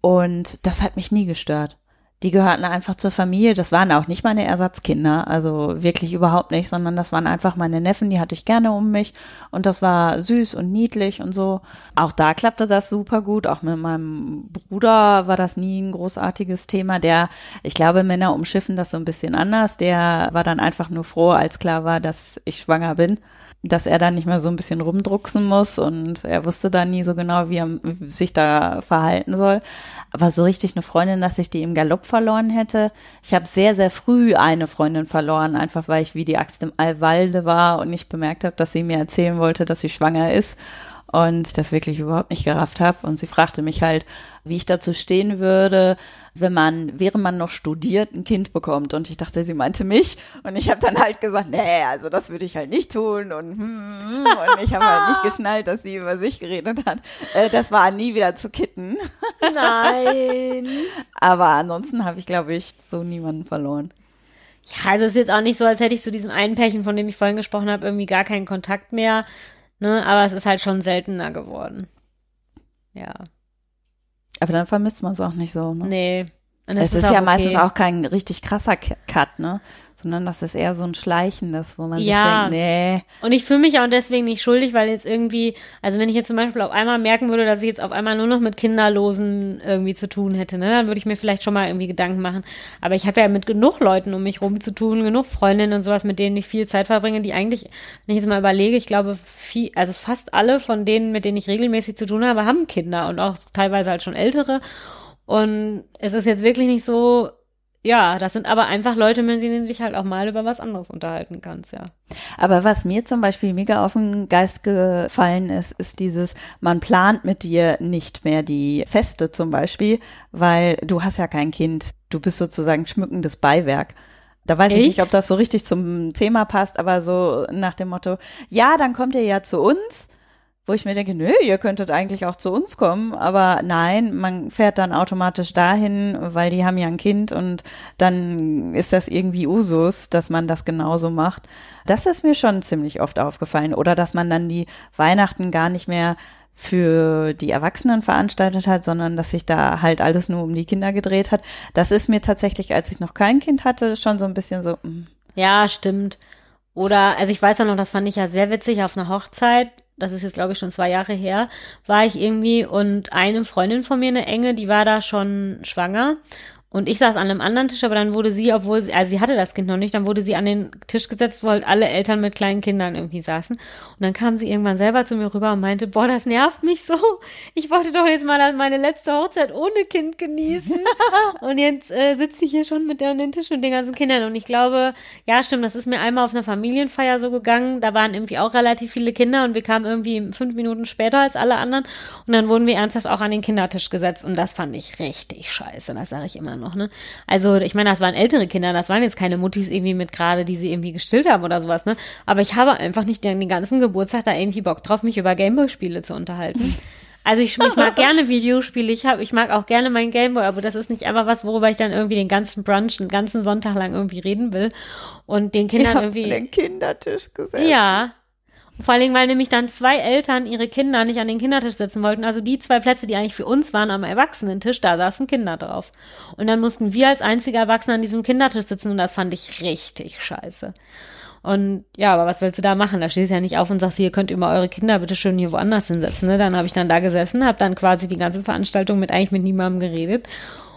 Und das hat mich nie gestört die gehörten einfach zur Familie. Das waren auch nicht meine Ersatzkinder, also wirklich überhaupt nicht, sondern das waren einfach meine Neffen, die hatte ich gerne um mich und das war süß und niedlich und so. Auch da klappte das super gut. Auch mit meinem Bruder war das nie ein großartiges Thema. Der, ich glaube, Männer umschiffen das so ein bisschen anders. Der war dann einfach nur froh, als klar war, dass ich schwanger bin dass er dann nicht mehr so ein bisschen rumdrucksen muss und er wusste da nie so genau, wie er sich da verhalten soll. Aber so richtig eine Freundin, dass ich die im Galopp verloren hätte. Ich habe sehr, sehr früh eine Freundin verloren, einfach weil ich wie die Axt im Allwalde war und nicht bemerkt habe, dass sie mir erzählen wollte, dass sie schwanger ist und das wirklich überhaupt nicht gerafft habe. Und sie fragte mich halt, wie ich dazu stehen würde, wenn man, während man noch studiert, ein Kind bekommt. Und ich dachte, sie meinte mich. Und ich habe dann halt gesagt, nee, also das würde ich halt nicht tun. Und, hm, hm, und ich habe halt nicht geschnallt, dass sie über sich geredet hat. Äh, das war nie wieder zu kitten. Nein. Aber ansonsten habe ich, glaube ich, so niemanden verloren. Ja, also es ist jetzt auch nicht so, als hätte ich zu diesem einen Pärchen, von dem ich vorhin gesprochen habe, irgendwie gar keinen Kontakt mehr. Ne? Aber es ist halt schon seltener geworden. Ja. Aber dann vermisst man es auch nicht so, ne? Nee. Es ist, ist ja okay. meistens auch kein richtig krasser Cut, ne? Sondern das ist eher so ein Schleichendes, wo man ja. sich denkt, nee. Und ich fühle mich auch deswegen nicht schuldig, weil jetzt irgendwie, also wenn ich jetzt zum Beispiel auf einmal merken würde, dass ich jetzt auf einmal nur noch mit Kinderlosen irgendwie zu tun hätte, ne, dann würde ich mir vielleicht schon mal irgendwie Gedanken machen. Aber ich habe ja mit genug Leuten um mich rum zu tun, genug Freundinnen und sowas, mit denen ich viel Zeit verbringe, die eigentlich, wenn ich jetzt mal überlege, ich glaube, viel, also fast alle von denen, mit denen ich regelmäßig zu tun habe, haben Kinder und auch teilweise halt schon ältere. Und es ist jetzt wirklich nicht so, ja, das sind aber einfach Leute, mit denen du dich halt auch mal über was anderes unterhalten kannst, ja. Aber was mir zum Beispiel mega auf den Geist gefallen ist, ist dieses, man plant mit dir nicht mehr die Feste zum Beispiel, weil du hast ja kein Kind. Du bist sozusagen schmückendes Beiwerk. Da weiß ich? ich nicht, ob das so richtig zum Thema passt, aber so nach dem Motto, ja, dann kommt ihr ja zu uns wo ich mir denke, nö, ihr könntet eigentlich auch zu uns kommen, aber nein, man fährt dann automatisch dahin, weil die haben ja ein Kind und dann ist das irgendwie Usus, dass man das genauso macht. Das ist mir schon ziemlich oft aufgefallen oder dass man dann die Weihnachten gar nicht mehr für die Erwachsenen veranstaltet hat, sondern dass sich da halt alles nur um die Kinder gedreht hat. Das ist mir tatsächlich, als ich noch kein Kind hatte, schon so ein bisschen so. Mh. Ja, stimmt. Oder, also ich weiß auch noch, das fand ich ja sehr witzig auf einer Hochzeit. Das ist jetzt, glaube ich, schon zwei Jahre her, war ich irgendwie und eine Freundin von mir, eine enge, die war da schon schwanger. Und ich saß an einem anderen Tisch, aber dann wurde sie, obwohl sie, also sie hatte das Kind noch nicht, dann wurde sie an den Tisch gesetzt, wo halt alle Eltern mit kleinen Kindern irgendwie saßen. Und dann kam sie irgendwann selber zu mir rüber und meinte, boah, das nervt mich so. Ich wollte doch jetzt mal meine letzte Hochzeit ohne Kind genießen. und jetzt äh, sitze ich hier schon mit der an den Tisch mit den ganzen Kindern. Und ich glaube, ja, stimmt, das ist mir einmal auf einer Familienfeier so gegangen. Da waren irgendwie auch relativ viele Kinder und wir kamen irgendwie fünf Minuten später als alle anderen. Und dann wurden wir ernsthaft auch an den Kindertisch gesetzt. Und das fand ich richtig scheiße. Das sage ich immer noch, ne? Also, ich meine, das waren ältere Kinder, das waren jetzt keine Muttis irgendwie mit gerade, die sie irgendwie gestillt haben oder sowas, ne? Aber ich habe einfach nicht den, den ganzen Geburtstag da irgendwie Bock drauf, mich über Gameboy-Spiele zu unterhalten. Also ich, ich mag gerne Videospiele, ich habe, ich mag auch gerne mein Gameboy, aber das ist nicht einfach was, worüber ich dann irgendwie den ganzen Brunch, den ganzen Sonntag lang irgendwie reden will und den Kindern irgendwie. den Kindertisch gesessen. Ja. Vor Dingen, weil nämlich dann zwei Eltern ihre Kinder nicht an den Kindertisch setzen wollten. Also die zwei Plätze, die eigentlich für uns waren am Erwachsenentisch, da saßen Kinder drauf. Und dann mussten wir als einzige Erwachsene an diesem Kindertisch sitzen und das fand ich richtig scheiße. Und ja, aber was willst du da machen? Da stehst du ja nicht auf und sagst, ihr könnt immer eure Kinder bitte schön hier woanders hinsetzen. Ne? Dann habe ich dann da gesessen, habe dann quasi die ganze Veranstaltung mit eigentlich mit niemandem geredet.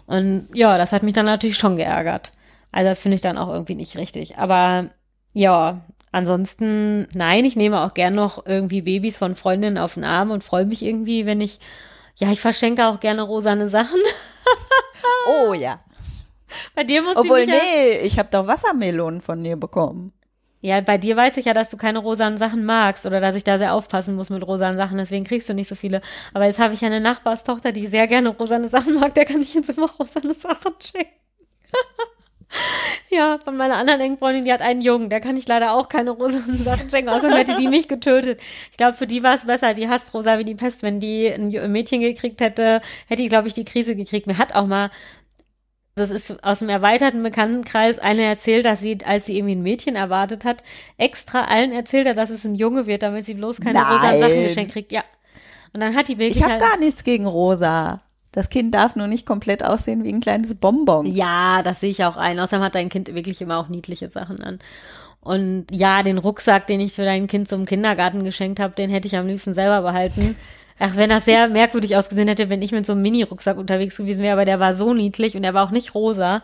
Und ja, das hat mich dann natürlich schon geärgert. Also das finde ich dann auch irgendwie nicht richtig. Aber ja, ansonsten, nein, ich nehme auch gern noch irgendwie Babys von Freundinnen auf den Arm und freue mich irgendwie, wenn ich, ja, ich verschenke auch gerne rosane Sachen. Oh ja. Bei dir muss Obwohl, ich nee, ich habe doch Wassermelonen von dir bekommen. ja, bei dir weiß ich ja, dass du keine rosanen Sachen magst oder dass ich da sehr aufpassen muss mit rosanen Sachen, deswegen kriegst du nicht so viele. Aber jetzt habe ich ja eine Nachbarstochter, die sehr gerne rosane Sachen mag, der kann ich jetzt immer rosane Sachen schenken. Ja, von meiner anderen engen Freundin, die hat einen Jungen, der kann ich leider auch keine rosanen Sachen schenken, außerdem hätte die mich getötet. Ich glaube, für die war es besser, die hasst rosa wie die Pest. Wenn die ein Mädchen gekriegt hätte, hätte die, glaube ich, die Krise gekriegt. Mir hat auch mal, das ist aus dem erweiterten Bekanntenkreis, eine erzählt, dass sie, als sie irgendwie ein Mädchen erwartet hat, extra allen erzählt hat, dass es ein Junge wird, damit sie bloß keine rosanen Sachen geschenkt kriegt. Ja. Und dann hat die wirklich Ich habe halt, gar nichts gegen rosa. Das Kind darf nur nicht komplett aussehen wie ein kleines Bonbon. Ja, das sehe ich auch ein. Außerdem hat dein Kind wirklich immer auch niedliche Sachen an. Und ja, den Rucksack, den ich für dein Kind zum Kindergarten geschenkt habe, den hätte ich am liebsten selber behalten. Ach, wenn das sehr merkwürdig ausgesehen hätte, wenn ich mit so einem Mini-Rucksack unterwegs gewesen wäre, aber der war so niedlich und der war auch nicht rosa,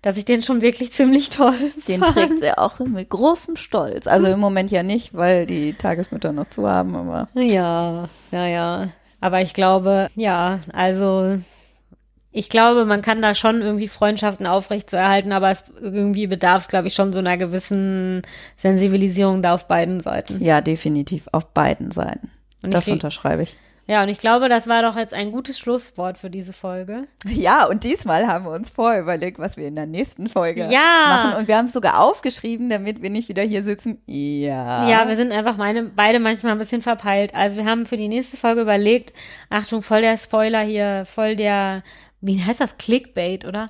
dass ich den schon wirklich ziemlich toll Den fand. trägt sie auch mit großem Stolz. Also im Moment ja nicht, weil die Tagesmütter noch zu haben, aber Ja, ja, ja. Aber ich glaube, ja, also ich glaube, man kann da schon irgendwie Freundschaften aufrechtzuerhalten, aber es irgendwie bedarf es, glaube ich, schon so einer gewissen Sensibilisierung da auf beiden Seiten. ja, definitiv auf beiden Seiten. Und ich Das krieg- unterschreibe ich. Ja, und ich glaube, das war doch jetzt ein gutes Schlusswort für diese Folge. Ja, und diesmal haben wir uns vorher überlegt, was wir in der nächsten Folge Ja. machen. Und wir haben es sogar aufgeschrieben, damit wir nicht wieder hier sitzen. Ja. Ja, wir sind einfach meine, beide manchmal ein bisschen verpeilt. Also wir haben für die nächste Folge überlegt, Achtung, voll der Spoiler hier, voll der, wie heißt das, Clickbait, oder?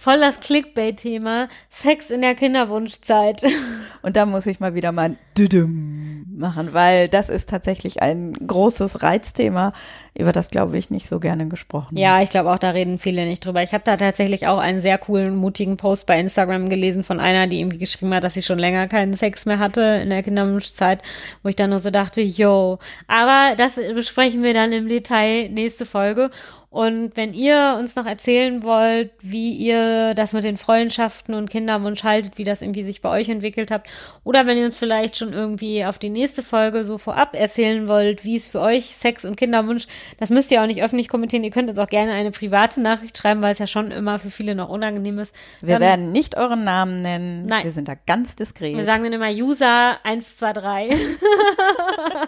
Voll das Clickbait-Thema, Sex in der Kinderwunschzeit. Und da muss ich mal wieder mal ein Düdüm machen, weil das ist tatsächlich ein großes Reizthema, über das, glaube ich, nicht so gerne gesprochen wird. Ja, ich glaube auch, da reden viele nicht drüber. Ich habe da tatsächlich auch einen sehr coolen, mutigen Post bei Instagram gelesen von einer, die irgendwie geschrieben hat, dass sie schon länger keinen Sex mehr hatte in der Kinderwunschzeit, wo ich dann nur so dachte, yo. Aber das besprechen wir dann im Detail nächste Folge. Und wenn ihr uns noch erzählen wollt, wie ihr das mit den Freundschaften und Kinderwunsch haltet, wie das irgendwie sich bei euch entwickelt habt, oder wenn ihr uns vielleicht schon irgendwie auf die nächste Folge so vorab erzählen wollt, wie es für euch Sex und Kinderwunsch, das müsst ihr auch nicht öffentlich kommentieren. Ihr könnt uns auch gerne eine private Nachricht schreiben, weil es ja schon immer für viele noch unangenehm ist. Wir Dann- werden nicht euren Namen nennen. Nein. Wir sind da ganz diskret. wir sagen dann immer User 123.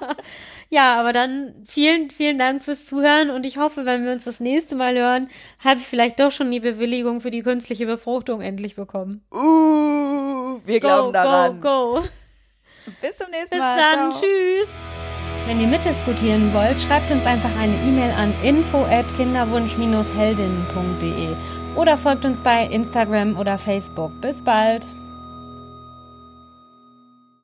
ja, aber dann vielen, vielen Dank fürs Zuhören und ich hoffe, wenn wir uns das nächste Mal hören, habe ich vielleicht doch schon die Bewilligung für die künstliche Befruchtung endlich bekommen. uh, wir Go, glauben daran. go, go. Bis zum nächsten Bis Mal. dann. Ciao. Tschüss. Wenn ihr mitdiskutieren wollt, schreibt uns einfach eine E-Mail an info at kinderwunsch-heldinnen.de oder folgt uns bei Instagram oder Facebook. Bis bald!